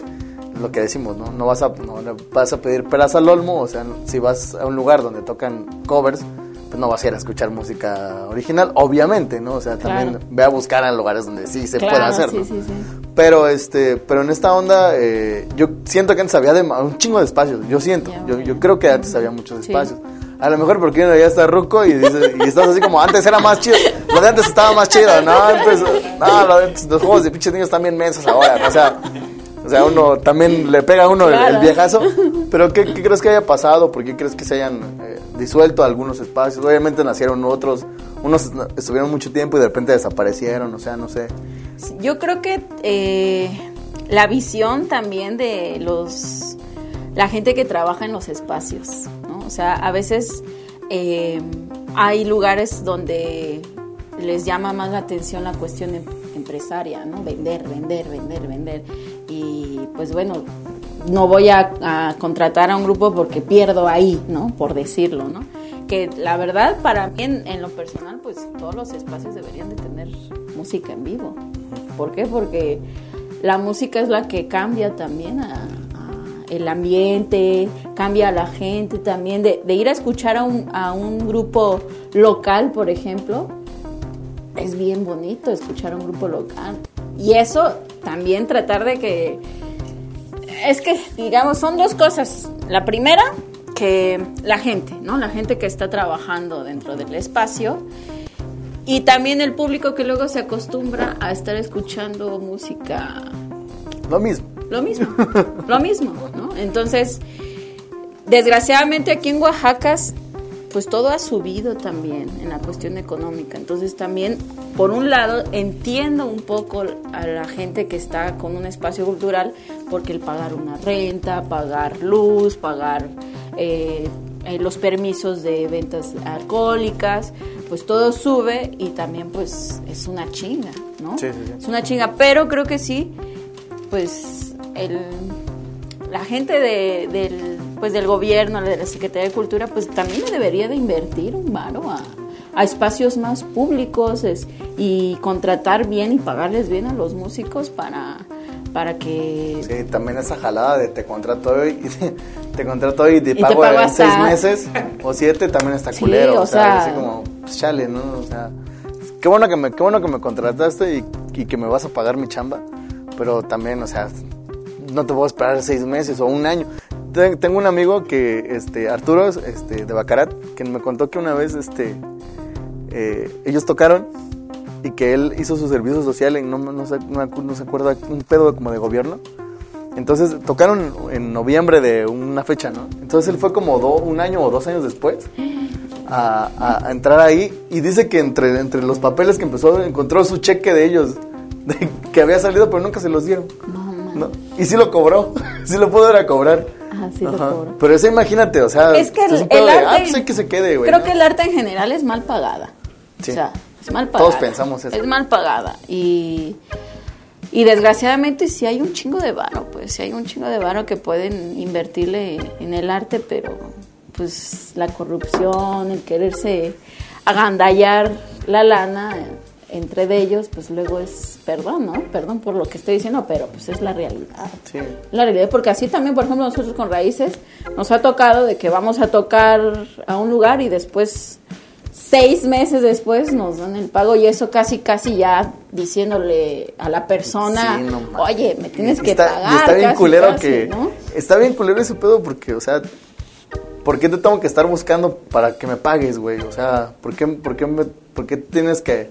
lo que decimos, ¿no? No vas a, no vas a pedir peras al olmo, o sea, si vas a un lugar donde tocan covers, pues no vas a ir a escuchar música original, obviamente, ¿no? O sea, también ve a buscar en lugares donde sí se puede hacer, ¿no? Sí, sí, pero este, pero en esta onda, eh, yo siento que antes había un chingo de espacios, yo siento, yo, yo creo que antes había muchos espacios. A lo mejor porque uno ya está ruco y, y estás así como antes era más chido. Lo de antes estaba más chido, ¿no? Antes, no, los juegos de pinches niños están bien mensos ahora. O sea, o sea, uno también le pega a uno el, viejazo. Pero ¿qué, crees que haya pasado? ¿Por qué crees que se hayan eh, disuelto algunos espacios? Obviamente nacieron otros, unos estuvieron mucho tiempo y de repente desaparecieron, o sea, no sé. Yo creo que eh, la visión también de los la gente que trabaja en los espacios. O sea, a veces eh, hay lugares donde les llama más la atención la cuestión em, empresaria, ¿no? Vender, vender, vender, vender. Y pues bueno, no voy a, contratar a un grupo porque pierdo ahí, ¿no? Por decirlo, ¿no? que la verdad para mí en, lo personal, pues todos los espacios deberían de tener música en vivo. ¿Por qué? Porque la música es la que cambia también a, el ambiente, cambia a la gente también, de, ir a escuchar a un, a un grupo local, por ejemplo, es bien bonito escuchar a un grupo local. Y eso también tratar de que... Es que, digamos, son dos cosas. La primera, que la gente, ¿no? La gente que está trabajando dentro del espacio y también el público que luego se acostumbra a estar escuchando música. Lo mismo. Lo mismo, lo mismo, ¿no? Entonces, desgraciadamente aquí en Oaxaca pues todo ha subido también en la cuestión económica. Entonces también, por un lado, entiendo un poco a la gente que está con un espacio cultural, porque el pagar una renta, pagar luz, pagar eh, eh, los permisos de ventas alcohólicas, pues todo sube y también pues es una chinga, ¿no? Sí, sí, sí. Es una chinga, pero creo que sí, pues el, la gente de, del pues del gobierno, de la Secretaría de Cultura, pues también debería de invertir un varo a, espacios más públicos y contratar bien y pagarles bien a los músicos para para que sí también esa jalada de te contrato hoy y te, contrato hoy y te pago, en seis meses o siete también está culero o, sea, así como pues, chale no o sea qué bueno que me qué bueno que me contrataste y, y que me vas a pagar mi chamba pero también o sea no te puedo esperar seis meses o un año tengo un amigo que, este, Arturo, este, de Bacarat, que me contó que una vez, este, eh, ellos tocaron y que él hizo su servicio social en, no, no, se, no, se acuerda, un pedo como de gobierno. Entonces tocaron en noviembre de una fecha, ¿no? Entonces él fue como un año o dos años después a, entrar ahí y dice que entre, entre los papeles que empezó encontró su cheque de ellos, que había salido pero nunca se los dieron. No, Y sí lo cobró, sí lo pudo ir a cobrar. Pero eso imagínate, o sea, es que el, ah, pues hay que se quede, güey. Creo que el arte en general es mal pagada. O sea, es mal pagada. Todos pensamos eso. Es mal pagada. Y, y desgraciadamente sí hay un chingo de varo, pues sí hay un chingo de varo que pueden invertirle en el arte, pero pues la corrupción, el quererse agandallar la lana entre de ellos, pues luego es perdón, ¿no? Perdón por lo que estoy diciendo, pero pues es la realidad. Sí. La realidad, porque así también, por ejemplo, nosotros con Raíces nos ha tocado de que vamos a tocar a un lugar y después, seis meses después, nos dan el pago y eso casi, casi ya diciéndole a la persona, oye, me tienes que pagar. Y está bien culero que... Está bien culero ese pedo porque, o sea... ¿Por qué te tengo que estar buscando para que me pagues, güey? O sea, ¿por qué, por qué, me, por qué tienes que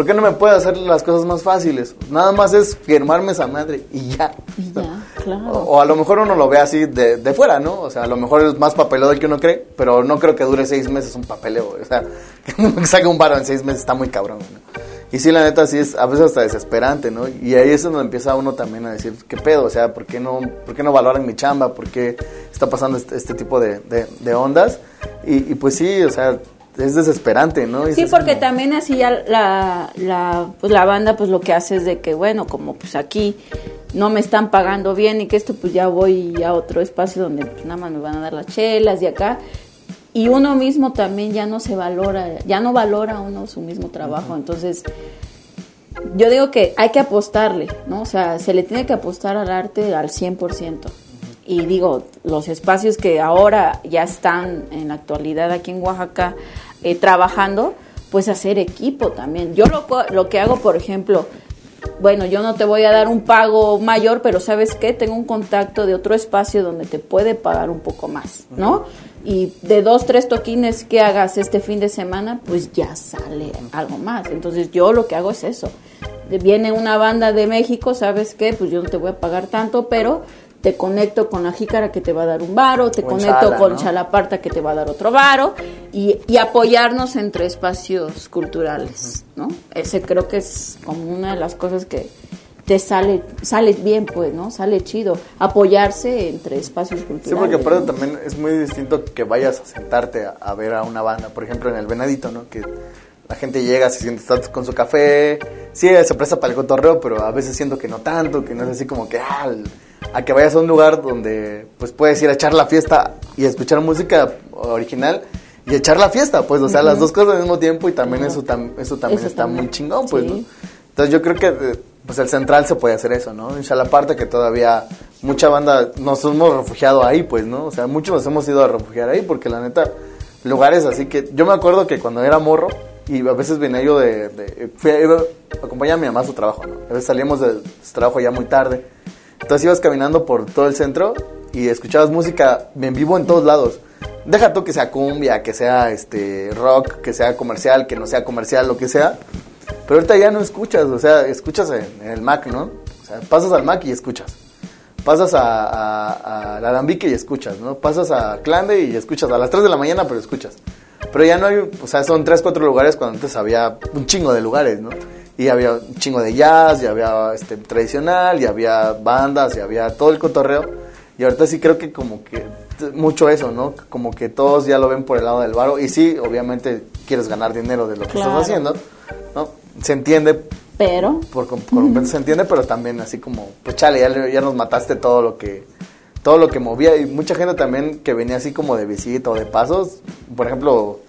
¿Por qué no me puede hacer las cosas más fáciles? Nada más es firmarme esa madre y ya. ya, claro. O, a lo mejor uno lo ve así de, de, fuera, ¿no? O sea, a lo mejor es más papeleo del que uno cree, pero no creo que dure seis meses un papeleo. O sea, que saque un varo en seis meses está muy cabrón, ¿no? Y sí, la neta, sí es a veces hasta desesperante, ¿no? Y ahí es donde empieza uno también a decir, ¿qué pedo? O sea, ¿por qué no, por qué no valoran mi chamba? ¿Por qué está pasando este, este tipo de, de, ondas? Y, y pues sí, o sea, es desesperante, ¿no? sí, porque también así ya la, la, pues la banda pues lo que hace es de que, bueno, como pues aquí no me están pagando bien y que esto pues ya voy a otro espacio donde pues nada más me van a dar las chelas y acá. Y uno mismo también ya no se valora, ya no valora uno su mismo trabajo. Entonces, yo digo que hay que apostarle, ¿no? O sea, se le tiene que apostar al arte al 100%. Y digo, los espacios que ahora ya están en la actualidad aquí en Oaxaca eh, trabajando, pues hacer equipo también. Yo lo, lo que hago, por ejemplo, bueno, yo no te voy a dar un pago mayor, pero ¿sabes qué? Tengo un contacto de otro espacio donde te puede pagar un poco más, ¿no? Y de dos, tres toquines que hagas este fin de semana, pues ya sale algo más. Entonces yo lo que hago es eso. Viene una banda de México, ¿sabes qué? Pues yo no te voy a pagar tanto, pero te conecto con la jícara que te va a dar un varo, te conecto con Chalaparta que te va a dar otro varo y, apoyarnos entre espacios culturales, ¿no? Ese creo que es como una de las cosas que te sale sale bien, pues, ¿no? Sale chido apoyarse entre espacios culturales. Sí, porque aparte también es muy distinto que vayas a sentarte a, ver a una banda, por ejemplo, en el Venadito, ¿no? Que la gente llega, se siente con su café, sí, se presta para el cotorreo, pero a veces siento que no tanto, que no es así como que, ah, a que vayas a un lugar donde pues puedes ir a echar la fiesta y escuchar música original y echar la fiesta, pues, o sea, las dos cosas al mismo tiempo y también eso, eso también está muy chingón, pues, ¿no? Entonces yo creo que eh, pues el central se puede hacer eso, ¿no? En parte que todavía mucha banda nos hemos refugiado ahí, pues, ¿no? O sea, muchos nos hemos ido a refugiar ahí porque la neta, lugares así que... Yo me acuerdo que cuando era morro y a veces venía yo de... de fui, iba, acompañaba a mi mamá a su trabajo, ¿no? A veces salíamos de su trabajo ya muy tarde. Entonces ibas caminando por todo el centro y escuchabas música en vivo en todos lados. Deja tú que sea cumbia, que sea este rock, que sea comercial, que no sea comercial, lo que sea. Pero ahorita ya no escuchas, o sea, escuchas en, el Mac, ¿no? O sea, pasas al Mac y escuchas. Pasas a, a, la Alambique y escuchas, ¿no? Pasas a Clande y escuchas a las 3 de la mañana, pero escuchas. Pero ya no hay, o sea, son 3, 4 lugares cuando antes había un chingo de lugares, ¿no? Y había un chingo de jazz, y había este, tradicional, y había bandas, y había todo el cotorreo. Y ahorita sí creo que como que mucho eso, ¿no? Como que todos ya lo ven por el lado del varo. Y sí, obviamente quieres ganar dinero de lo que estás haciendo, ¿no? Se entiende. Pero. Por, por se entiende, pero también así como, pues chale, ya, ya, nos mataste todo lo que todo lo que movía. Y mucha gente también que venía así como de visita o de pasos. Por ejemplo,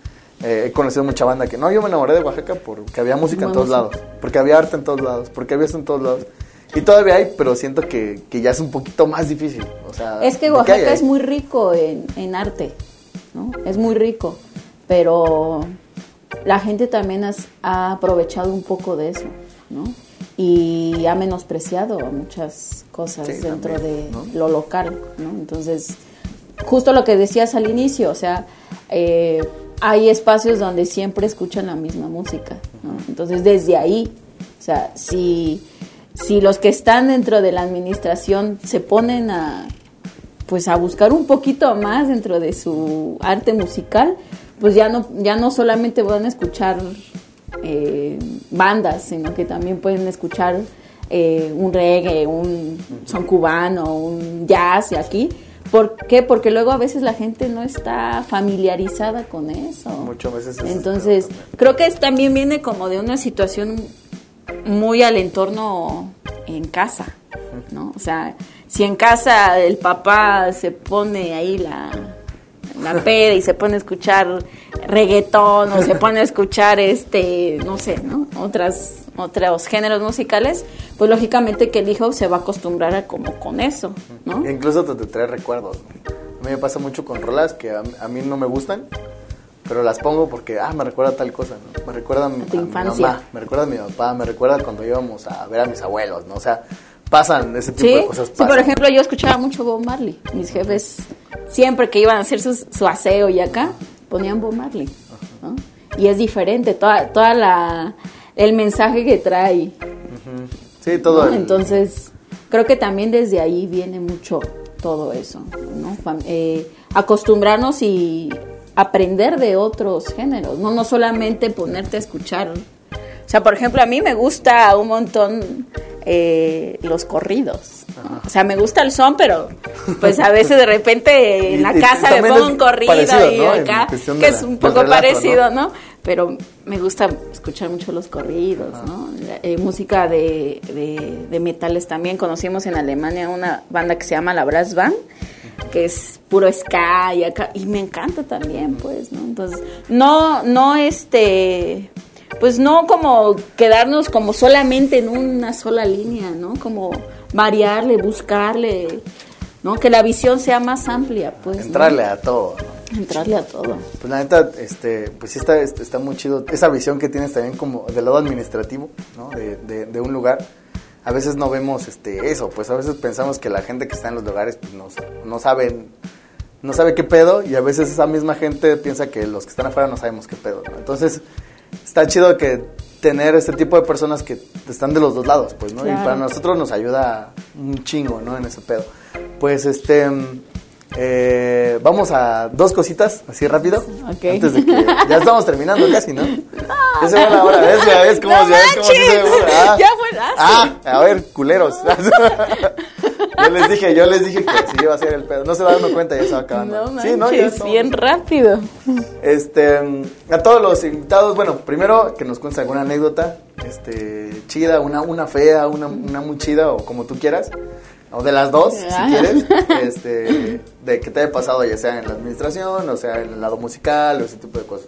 eh, he conocido mucha banda que, no, yo me enamoré de Oaxaca porque había música en todos lados, porque había arte en todos lados, porque había esto en todos lados. Y todavía hay, pero siento que, que, ya es un poquito más difícil. O sea, es que Oaxaca es muy rico en, en, arte, ¿no? Es muy rico, pero la gente también ha aprovechado un poco de eso, ¿no? Y ha menospreciado muchas cosas dentro de lo local, ¿no? Entonces, justo lo que decías al inicio, o sea, eh, hay espacios donde siempre escuchan la misma música. Entonces, desde ahí, o sea, si, si los que están dentro de la administración se ponen a pues a buscar un poquito más dentro de su arte musical, pues ya no, ya no solamente van a escuchar eh, bandas, sino que también pueden escuchar eh, un reggae, un son cubano, un jazz y aquí. ¿Por qué? Porque luego a veces la gente no está familiarizada con eso. Muchas veces. Entonces, creo que también viene como de una situación muy al entorno en casa, ¿no? O sea, si en casa el papá se pone ahí la la peda y se pone a escuchar reggaetón o se pone a escuchar este, no sé, ¿no? Otras otros géneros musicales, pues lógicamente que el hijo se va a acostumbrar a como con eso, ¿no? incluso te, trae recuerdos. A mí me pasa mucho con rolas que a, mí no me gustan, pero las pongo porque, ah, me recuerda tal cosa, ¿no? Me recuerda a, mi, a mi mamá, me recuerda a mi papá, me recuerda cuando íbamos a ver a mis abuelos, ¿no? O sea, pasan ese tipo de cosas. Sí, por ejemplo, yo escuchaba mucho Bob Marley. Mis jefes, siempre que iban a hacer su, aseo y acá, ponían Bob Marley. Y es diferente, toda, toda la, el mensaje que trae. Sí, todo. Entonces, creo que también desde ahí viene mucho todo eso, ¿no? Eh, acostumbrarnos y aprender de otros géneros, no, no solamente ponerte a escuchar. O sea, por ejemplo, a mí me gusta un montón eh, los corridos. O sea, me gusta el son, pero pues a veces de repente en la casa me pongo un corrido y acá, que es un poco parecido, ¿no? Pero me gusta escuchar mucho los corridos, ¿no? Eh, música de, de, metales también. Conocimos en Alemania una banda que se llama La Brass Band, que es puro ska y acá, y me encanta también, pues, ¿no? Entonces, no, no este pues no como quedarnos como solamente en una sola línea, ¿no? Como variarle, buscarle, ¿no? Que la visión sea más amplia, pues. Entrarle a todo, ¿no? Entrarle a todo. Pues la neta, este, pues sí está, está muy chido. Esa visión que tienes también como del lado administrativo, ¿no? De, de, un lugar. A veces no vemos este, eso, pues a veces pensamos que la gente que está en los lugares pues no, no saben no sabe qué pedo y a veces esa misma gente piensa que los que están afuera no sabemos qué pedo. ¿no? Entonces, está chido que tener este tipo de personas que están de los dos lados, pues, ¿no? Y para nosotros nos ayuda un chingo, ¿no? En ese pedo. Pues, este, eh, vamos a dos cositas, así rápido. Okay. Antes de que ya estamos terminando casi, ¿no? Ya se va la hora, ¿ves? Ves cómo, no ves cómo se ah, Ya fue Ah, a ver, culeros. yo les dije, yo les dije que así iba a ser el pedo. No se va dando cuenta, ya se va acabando. No sí, no, ya bien rápido. Este, a todos los invitados, bueno, primero que nos cuentes alguna anécdota, este, chida, una, una fea, una, una muy chida o como tú quieras o de las dos, si quieres, este, de que te haya pasado ya sea en la administración, o sea en el lado musical, o ese tipo de cosas.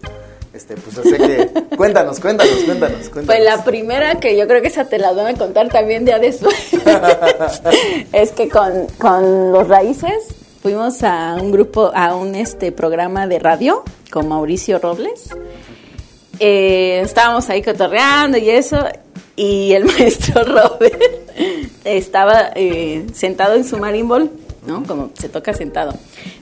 Este, pues así que cuéntanos, cuéntanos, cuéntanos, cuéntanos. Pues la primera que yo creo que esa te la van a contar también ya después. es que con, con los raíces fuimos a un grupo, a un este programa de radio con Mauricio Robles. Eh, estábamos ahí cotorreando y eso, y el maestro Robert estaba eh, sentado en su marimbol, ¿no? Como se toca sentado,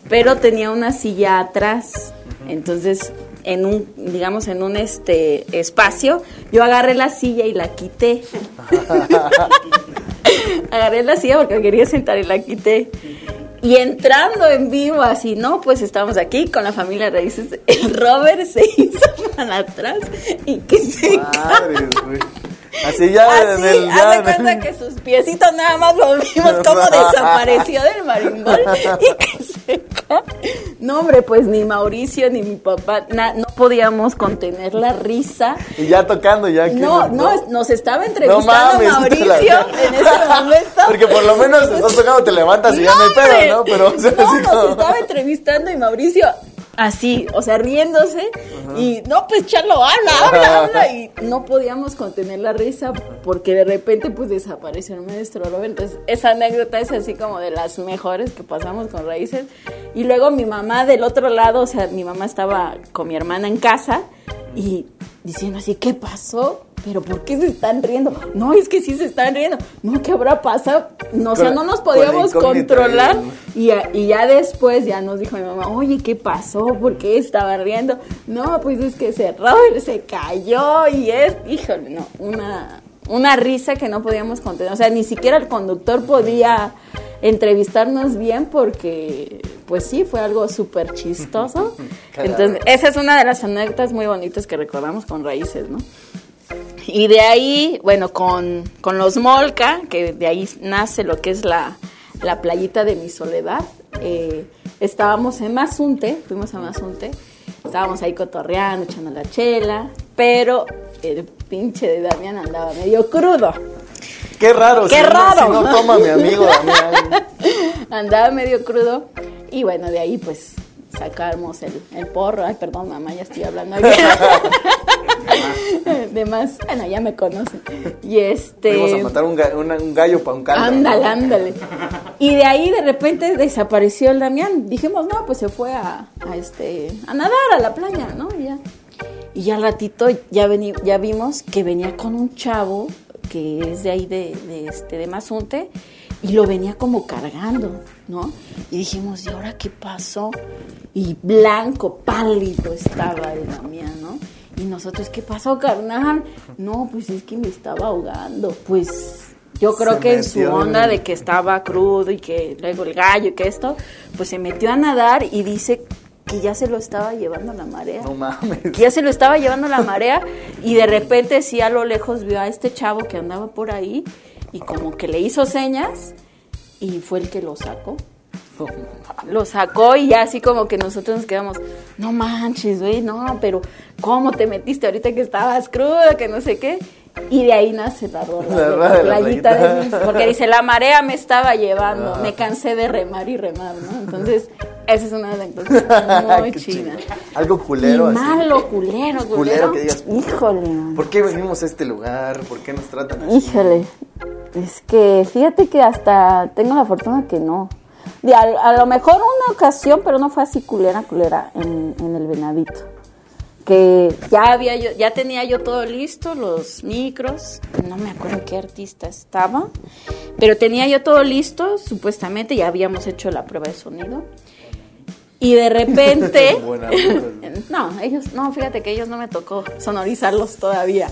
pero tenía una silla atrás, entonces en un, digamos, en un este espacio, yo agarré la silla y la quité. agarré la silla porque quería sentar y la quité. Y entrando en vivo, así, ¿no? Pues estamos aquí con la familia Raíces. El Robert se hizo para atrás y que se Madre, Así ya en el. Ya cuenta que sus piecitos nada más lo vimos como desapareció del marimbol y que se No, hombre, pues ni Mauricio ni mi papá, no podíamos contener la risa. Y ya tocando, ya aquí. No, no, nos estaba entrevistando Mauricio en ese momento. Porque por lo menos estás tocando, te levantas y ya no hay pedo, ¿no? Pero, no, nos estaba entrevistando y Mauricio así, o sea, riéndose y no, pues Charlo, habla, habla, habla y no podíamos contener la risa porque de repente pues desapareció el maestro Robert. Entonces, esa anécdota es así como de las mejores que pasamos con raíces. Y luego mi mamá del otro lado, o sea, mi mamá estaba con mi hermana en casa y diciendo así, ¿qué pasó? pero ¿por qué se están riendo? No, es que sí se están riendo. No, ¿qué habrá pasado? No, o sea, no nos podíamos controlar. Y, y, ya después ya nos dijo mi mamá, oye, ¿qué pasó? ¿Por qué estaba riendo? No, pues es que se se cayó y es, híjole, no, una, una risa que no podíamos contener. O sea, ni siquiera el conductor podía entrevistarnos bien porque, pues sí, fue algo súper chistoso. Entonces, esa es una de las anécdotas muy bonitas que recordamos con Raíces, ¿no? Y de ahí, bueno, con, los Molca, que de ahí nace lo que es la, playita de mi soledad, eh, estábamos en Mazunte, fuimos a Mazunte, estábamos ahí cotorreando, echando la chela, pero el pinche de Damián andaba medio crudo. Qué raro, Qué raro. No, no toma mi amigo Damián. andaba medio crudo y bueno, de ahí pues sacamos el, el porro. Ay, perdón, mamá, ya estoy hablando de más. Bueno, ya me conocen. Y este. Vamos a matar un, gallo para un caldo. Ándale, ándale. Y de ahí de repente desapareció el Damián. Dijimos, no, pues se fue a, este, a nadar a la playa, ¿no? Y ya. Y ya al ratito ya, vení, ya vimos que venía con un chavo que es de ahí de, de, este, de Mazunte y lo venía como cargando, ¿no? Y dijimos, ¿y ahora qué pasó? Y blanco, pálido estaba el Damián, ¿no? Y nosotros, ¿qué pasó, carnal? No, pues es que me estaba ahogando. Pues yo creo que en su onda de que estaba crudo y que luego el gallo y que esto, pues se metió a nadar y dice que ya se lo estaba llevando la marea. No mames. Que ya se lo estaba llevando la marea y de repente sí a lo lejos vio a este chavo que andaba por ahí y como que le hizo señas y fue el que lo sacó. Lo sacó y ya así como que nosotros nos quedamos, no manches, güey, no, pero ¿cómo te metiste ahorita que estabas cruda, que no sé qué? Y de ahí nace la rola, la, de porque dice, la marea me estaba llevando, me cansé de remar y remar, ¿no? Entonces, esa es una de las muy chida. Algo culero. Y malo, culero, culero. que digas, híjole. ¿Por qué venimos a este lugar? ¿Por qué nos tratan así? Híjole. Es que fíjate que hasta tengo la fortuna que no a, lo mejor una ocasión, pero no fue así culera, culera en, el Venadito. Que ya había yo, ya tenía yo todo listo, los micros, no me acuerdo qué artista estaba, pero tenía yo todo listo, supuestamente ya habíamos hecho la prueba de sonido. Y de repente, no, ellos, no, fíjate que ellos no me tocó sonorizarlos todavía.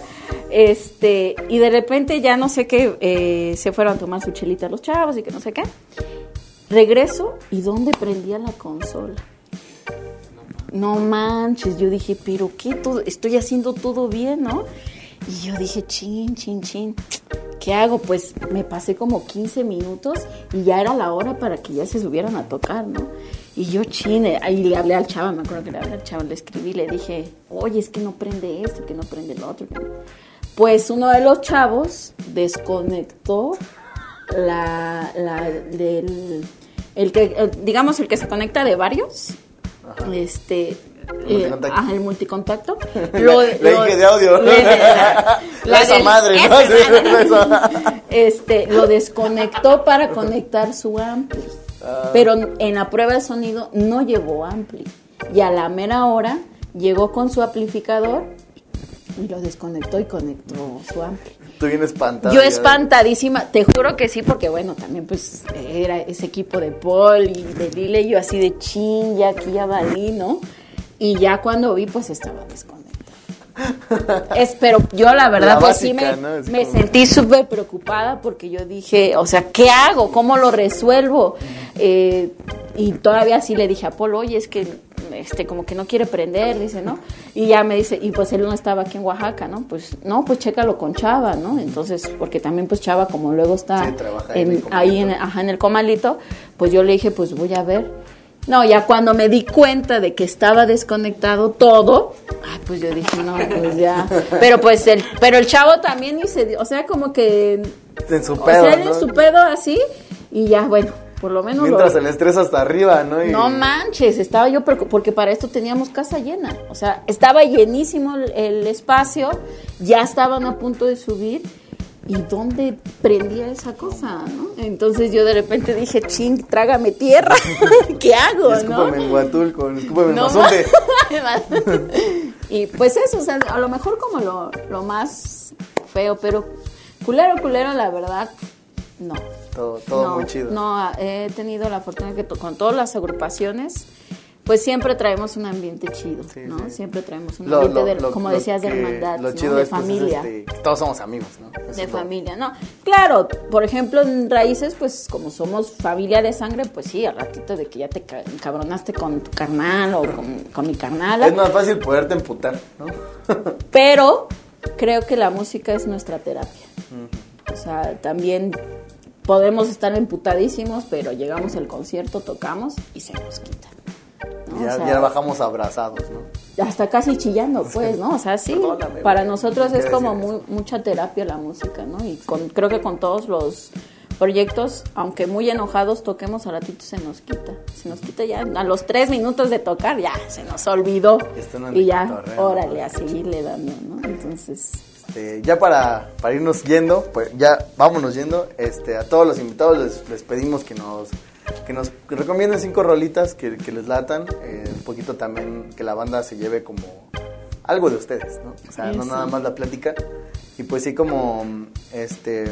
Este, y de repente ya no sé qué, eh, se fueron a tomar su chelita los chavos y que no sé qué. Regreso y ¿dónde prendía la consola? No manches, yo dije, pero ¿qué? Todo, estoy haciendo todo bien, ¿no? Y yo dije, chin, chin, chin, ¿qué hago? Pues me pasé como 15 minutos y ya era la hora para que ya se subieran a tocar, ¿no? Y yo, chin, ahí le hablé al chavo, me acuerdo que le hablé al chavo, le escribí, le dije, oye, es que no prende esto, que no prende el otro. Pues uno de los chavos desconectó la, la del, el que, digamos, el que se conecta de varios, este, eh, ajá, el multicontacto. Lo, dije de audio. le- la- la esa del- madre, ¿no? este, lo desconectó para conectar su ampli. Ah. Pero en la prueba de sonido no llevó ampli. Y a la mera hora llegó con su amplificador y lo desconectó y conectó su ampli. Tú bien espantada. Yo espantadísima, te juro que sí, porque bueno, también pues era ese equipo de Paul y de Lile, y yo así de chin, ya aquí ya valí, ¿no? Y ya cuando vi, pues estaba desconectado. Es, pero yo la verdad, La pues sí me, me sentí súper preocupada porque yo dije, o sea, ¿qué hago? ¿Cómo lo resuelvo? Eh, y todavía sí le dije a Paul, oye, es que este como que no quiere prender, dice, ¿no? Y ya me dice, y pues él no estaba aquí en Oaxaca, ¿no? Pues no, pues chécalo con Chava, ¿no? Entonces, porque también pues Chava como luego está Sí, en en- ahí en, ajá, en el comalito, pues yo le dije, pues voy a ver. No, ya cuando me di cuenta de que estaba desconectado todo, ay, pues yo dije, no, pues ya. Pero pues el, pero el chavo también ni se dio, o sea, como que, En su o pedo, sea, él ¿no? en su pedo así, y ya, bueno, por lo menos lo- Mientras el estrés hasta arriba, ¿no? Y- no manches, estaba yo porque para esto teníamos casa llena, o sea, estaba llenísimo el, el espacio, ya estaban a punto de subir y dónde prendía esa cosa, ¿no? Entonces yo de repente dije, ching, trágame tierra, ¿qué hago, no? Escúpame en Huatulco, escúpame en No Mazunte. y pues eso, o sea, a lo mejor como lo, lo más feo, pero culero, culero, la verdad, no. Todo, todo no, muy chido. No, he tenido la fortuna que con todas las agrupaciones, pues siempre traemos un ambiente chido, Sí, ¿no? sí. Siempre traemos un ambiente, lo- de, lo- como decías, de hermandad, Lo ¿no? chido de es, pues, es, familia. este, todos somos amigos, ¿no? Eso De familia, no. Claro, por ejemplo, en Raíces, pues como somos familia de sangre, pues sí, al ratito de que ya te ca- encabronaste con tu carnal o con, con mi carnala. Es más fácil poderte emputar, ¿no? Pero creo que la música es nuestra terapia. O sea, también podemos estar emputadísimos, pero llegamos al concierto, tocamos y se nos quita. ¿No? ya, O sea, ya bajamos abrazados, ¿no? hasta casi chillando, pues, ¿no? O sea, sí, Perdóname, para nosotros no es como muy, mucha terapia la música, ¿no? Y con, creo que con todos los proyectos, aunque muy enojados, toquemos a ratito se nos quita. Se nos quita ya, a los tres minutos de tocar, ya se nos olvidó. Y ya, cotorreo, órale, a seguirle dando, ¿no? Entonces, Este, ya para, para irnos yendo, pues ya vámonos yendo. Este, a todos los invitados les, les pedimos que nos que nos recomienden cinco rolitas que, que les latan, eh, un poquito también que la banda se lleve como algo de ustedes, ¿no? O sea, no nada más la plática. Y pues sí como este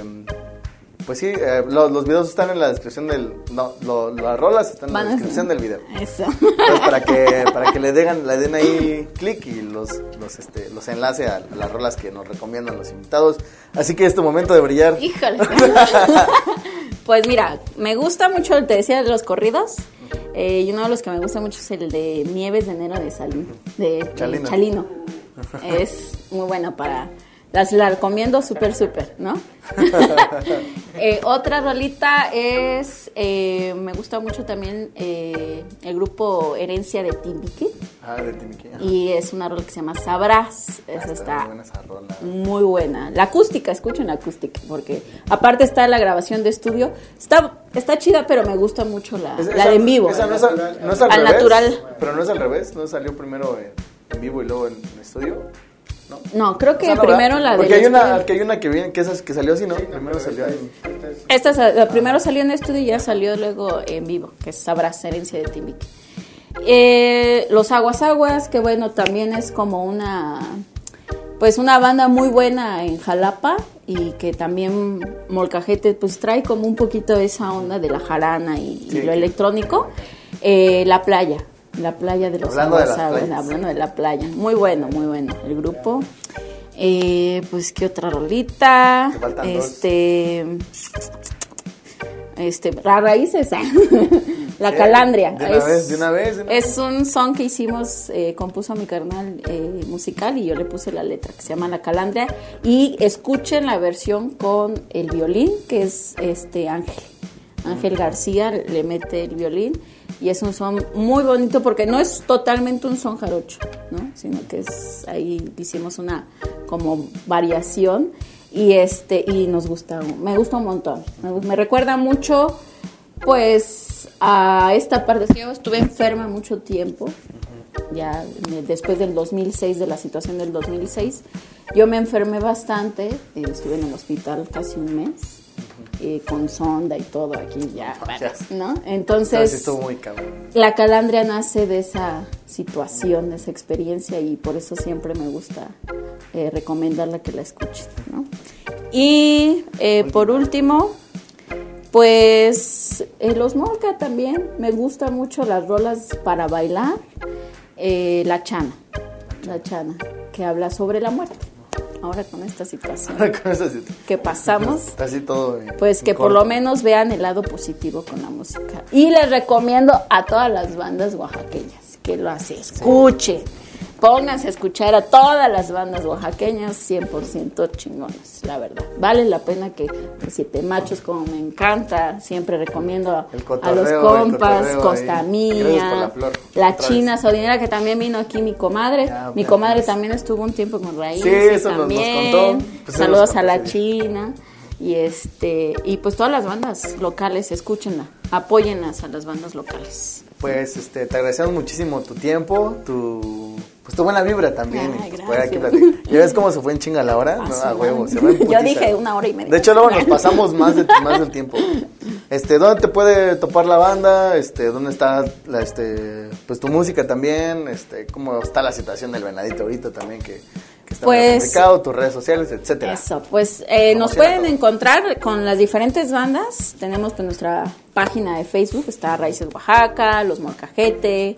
pues sí, eh, lo- los videos están en la descripción del no, lo- las rolas están en la descripción del video. Eso. Entonces, para que para que le den le den ahí clic y los los este los enlace a, a las rolas que nos recomiendan los invitados. Así que es tu momento de brillar. Híjole. pues mira, me gusta mucho, te decía, de los corridos. eh, y uno de los que me gusta mucho es el de Nieves de Enero de Salino. De de Chalino. Chalino. Es muy bueno para... Las la recomiendo súper, súper, ¿no? Eh, otra rolita es... eh, me gusta mucho también eh, el grupo Herencia de Timbique. Ah, de. Ajá. Y es una rola que se llama Sabrás. Esa Está está muy buena esa rola. muy buena. La acústica, escuchen la acústica, porque aparte está la grabación de estudio. Está, está chida, pero me gusta mucho la, Es- la esa- de en vivo. Esa no es, al, no es al Al revés, natural. Pero no es al revés, no salió primero en, en vivo y luego en, en estudio. ¿No? No, creo que primero ¿verdad? la Porque del hay una, que hay una que viene, que, esas, que salió así, ¿no? primero salió en... Esta sa- la primero salió en estudio y ya salió luego en vivo, que es Sabrás, herencia de Timbique. Eh, los Aguas Aguas, que bueno, también es como una pues una banda muy buena en Jalapa y que también Molcajete pues trae como un poquito esa onda de la jarana y, y Sí. lo electrónico. Eh, la playa, la playa de los Hablando de hablando de la playa. Muy bueno, muy bueno el grupo. Eh, pues qué otra rolita. Este este, las raíces, la Sí, calandria. de una vez, de una vez, de una es un son que hicimos, eh, compuso mi carnal eh, musical y yo le puse la letra que se llama La Calandria. Y escuchen la versión con el violín, que es este Ángel. Ángel García le mete el violín y es un son muy bonito porque no es totalmente un son jarocho, ¿no? Sino que es ahí hicimos una como variación y este y nos gusta, me gusta un montón. Me, recuerda mucho, pues, a esta parte. Yo estuve enferma mucho tiempo, ya después del 2006, de la situación del 2006. Yo me enfermé bastante, y estuve en el hospital casi un mes eh, con sonda y todo aquí ya, ¿no? Entonces, la calandria nace de esa situación, de esa experiencia y por eso siempre me gusta eh, recomendarla que la escuchen, ¿no? Y eh, por último, pues los Molca también, me gustan mucho las rolas para bailar, la chana, la chana, que habla sobre la muerte ahora con esta situación. Que pasamos, todo pues que por lo menos vean el lado positivo con la música. Y les recomiendo a todas las bandas oaxaqueñas que lo hacen, escuchen pónganse a escuchar a todas las bandas oaxaqueñas 100% chingones, la verdad. Vale la pena que Siete Machos, como me encanta, siempre recomiendo a, los compas, Costa Mía, la, China Sodinera, que también vino aquí mi comadre. mi comadre también estuvo un tiempo con Raíces sí, también. Pues Saludos a la China. Y este y pues todas las bandas locales, escúchenla, apóyenlas a las bandas locales. Pues este te agradecemos muchísimo tu tiempo, tu pues tu buena vibra también. pues, ¿Ya ves cómo se fue en chinga la hora? no, a huevo, se fue Yo dije una hora y media. De hecho, luego nos pasamos más, de, más del tiempo. Este, ¿dónde te puede topar la banda? Este, ¿dónde está la, este, pues tu música también? Este, ¿cómo está la situación del Venadito ahorita también que, que está pues, complicado, tus redes sociales, etcétera? Eso, pues eh, nos pueden encontrar con las diferentes bandas. Tenemos pues, nuestra página de Facebook, está Raíces Oaxaca, Los Morcajete,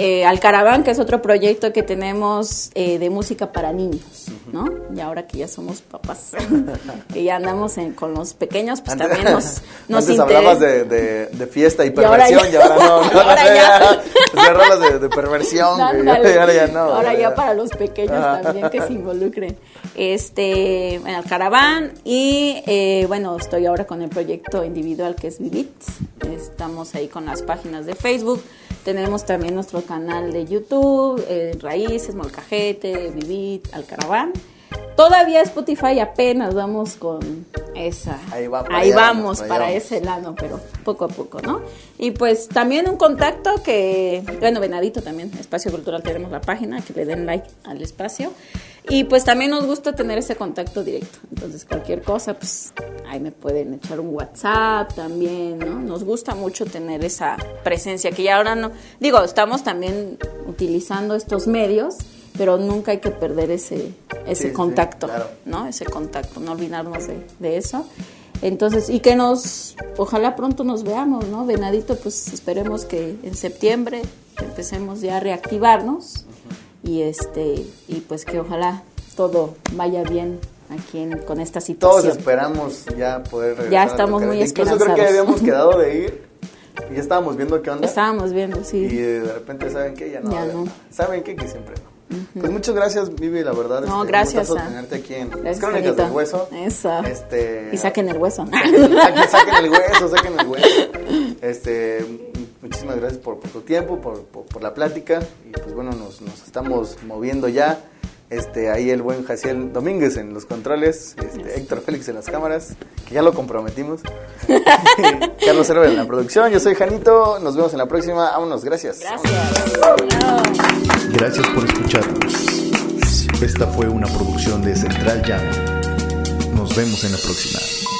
eh, Alcaraván, que es otro proyecto que tenemos eh, de música para niños, ¿no? Y ahora que ya somos papás, que ya andamos con los pequeños, pues también nos, nos Antes hablabas de, de, fiesta y perversión, y ahora, no, ahora ya. de, de, perversión, ahora ya no. Ahora ya, para los pequeños también que se involucren. Este, en Alcaraván y eh, bueno, estoy ahora con el proyecto individual que es Vivit. Estamos ahí con las páginas de Facebook. Tenemos también nuestro canal de YouTube, eh, Raíces, Molcajete, Vivit, Alcaraván. Todavía Spotify apenas vamos con esa. Ahí, vamos para, ese lado, pero poco a poco, ¿no? Y pues también un contacto que, bueno, Venadito también, Espacio Cultural, tenemos la página, que le den like al espacio. Y pues también nos gusta tener ese contacto directo. Entonces, cualquier cosa, pues ahí me pueden echar un WhatsApp también, ¿no? Nos gusta mucho tener esa presencia, que ya ahora no. Digo, estamos también utilizando estos medios, pero nunca hay que perder ese, ese contacto, ¿no? Ese contacto, no olvidarnos de, eso. Entonces, y que nos, ojalá pronto nos veamos, ¿no? Venadito, pues esperemos que en septiembre empecemos ya a reactivarnos y este y pues que ojalá todo vaya bien aquí con esta situación. Todos esperamos ya poder regresar Ya estamos muy esperanzados. Incluso creo que habíamos quedado de ir y ya estábamos viendo qué onda. Estábamos viendo, sí. Y de repente, ¿saben qué? Ya no. ¿Saben qué? Que siempre no. Pues muchas gracias, Vivi, la verdad. No, este, gracias. A... tenerte aquí en las Crónicas del Hueso. Eso. Este, y saquen el hueso. Saquen, saquen, el hueso, saquen el hueso. Este, muchísimas gracias por, tu tiempo, por, por, la plática. Y pues bueno, nos, nos estamos moviendo ya. Este, ahí el buen Jaciel Domínguez en los controles, este, Héctor Félix en las cámaras, que ya lo comprometimos. Carlos Herber en la producción, yo soy Janito, nos vemos en la próxima, vámonos, gracias. Gracias. Gracias por escucharnos. Esta fue una producción de Central Jam. Nos vemos en la próxima.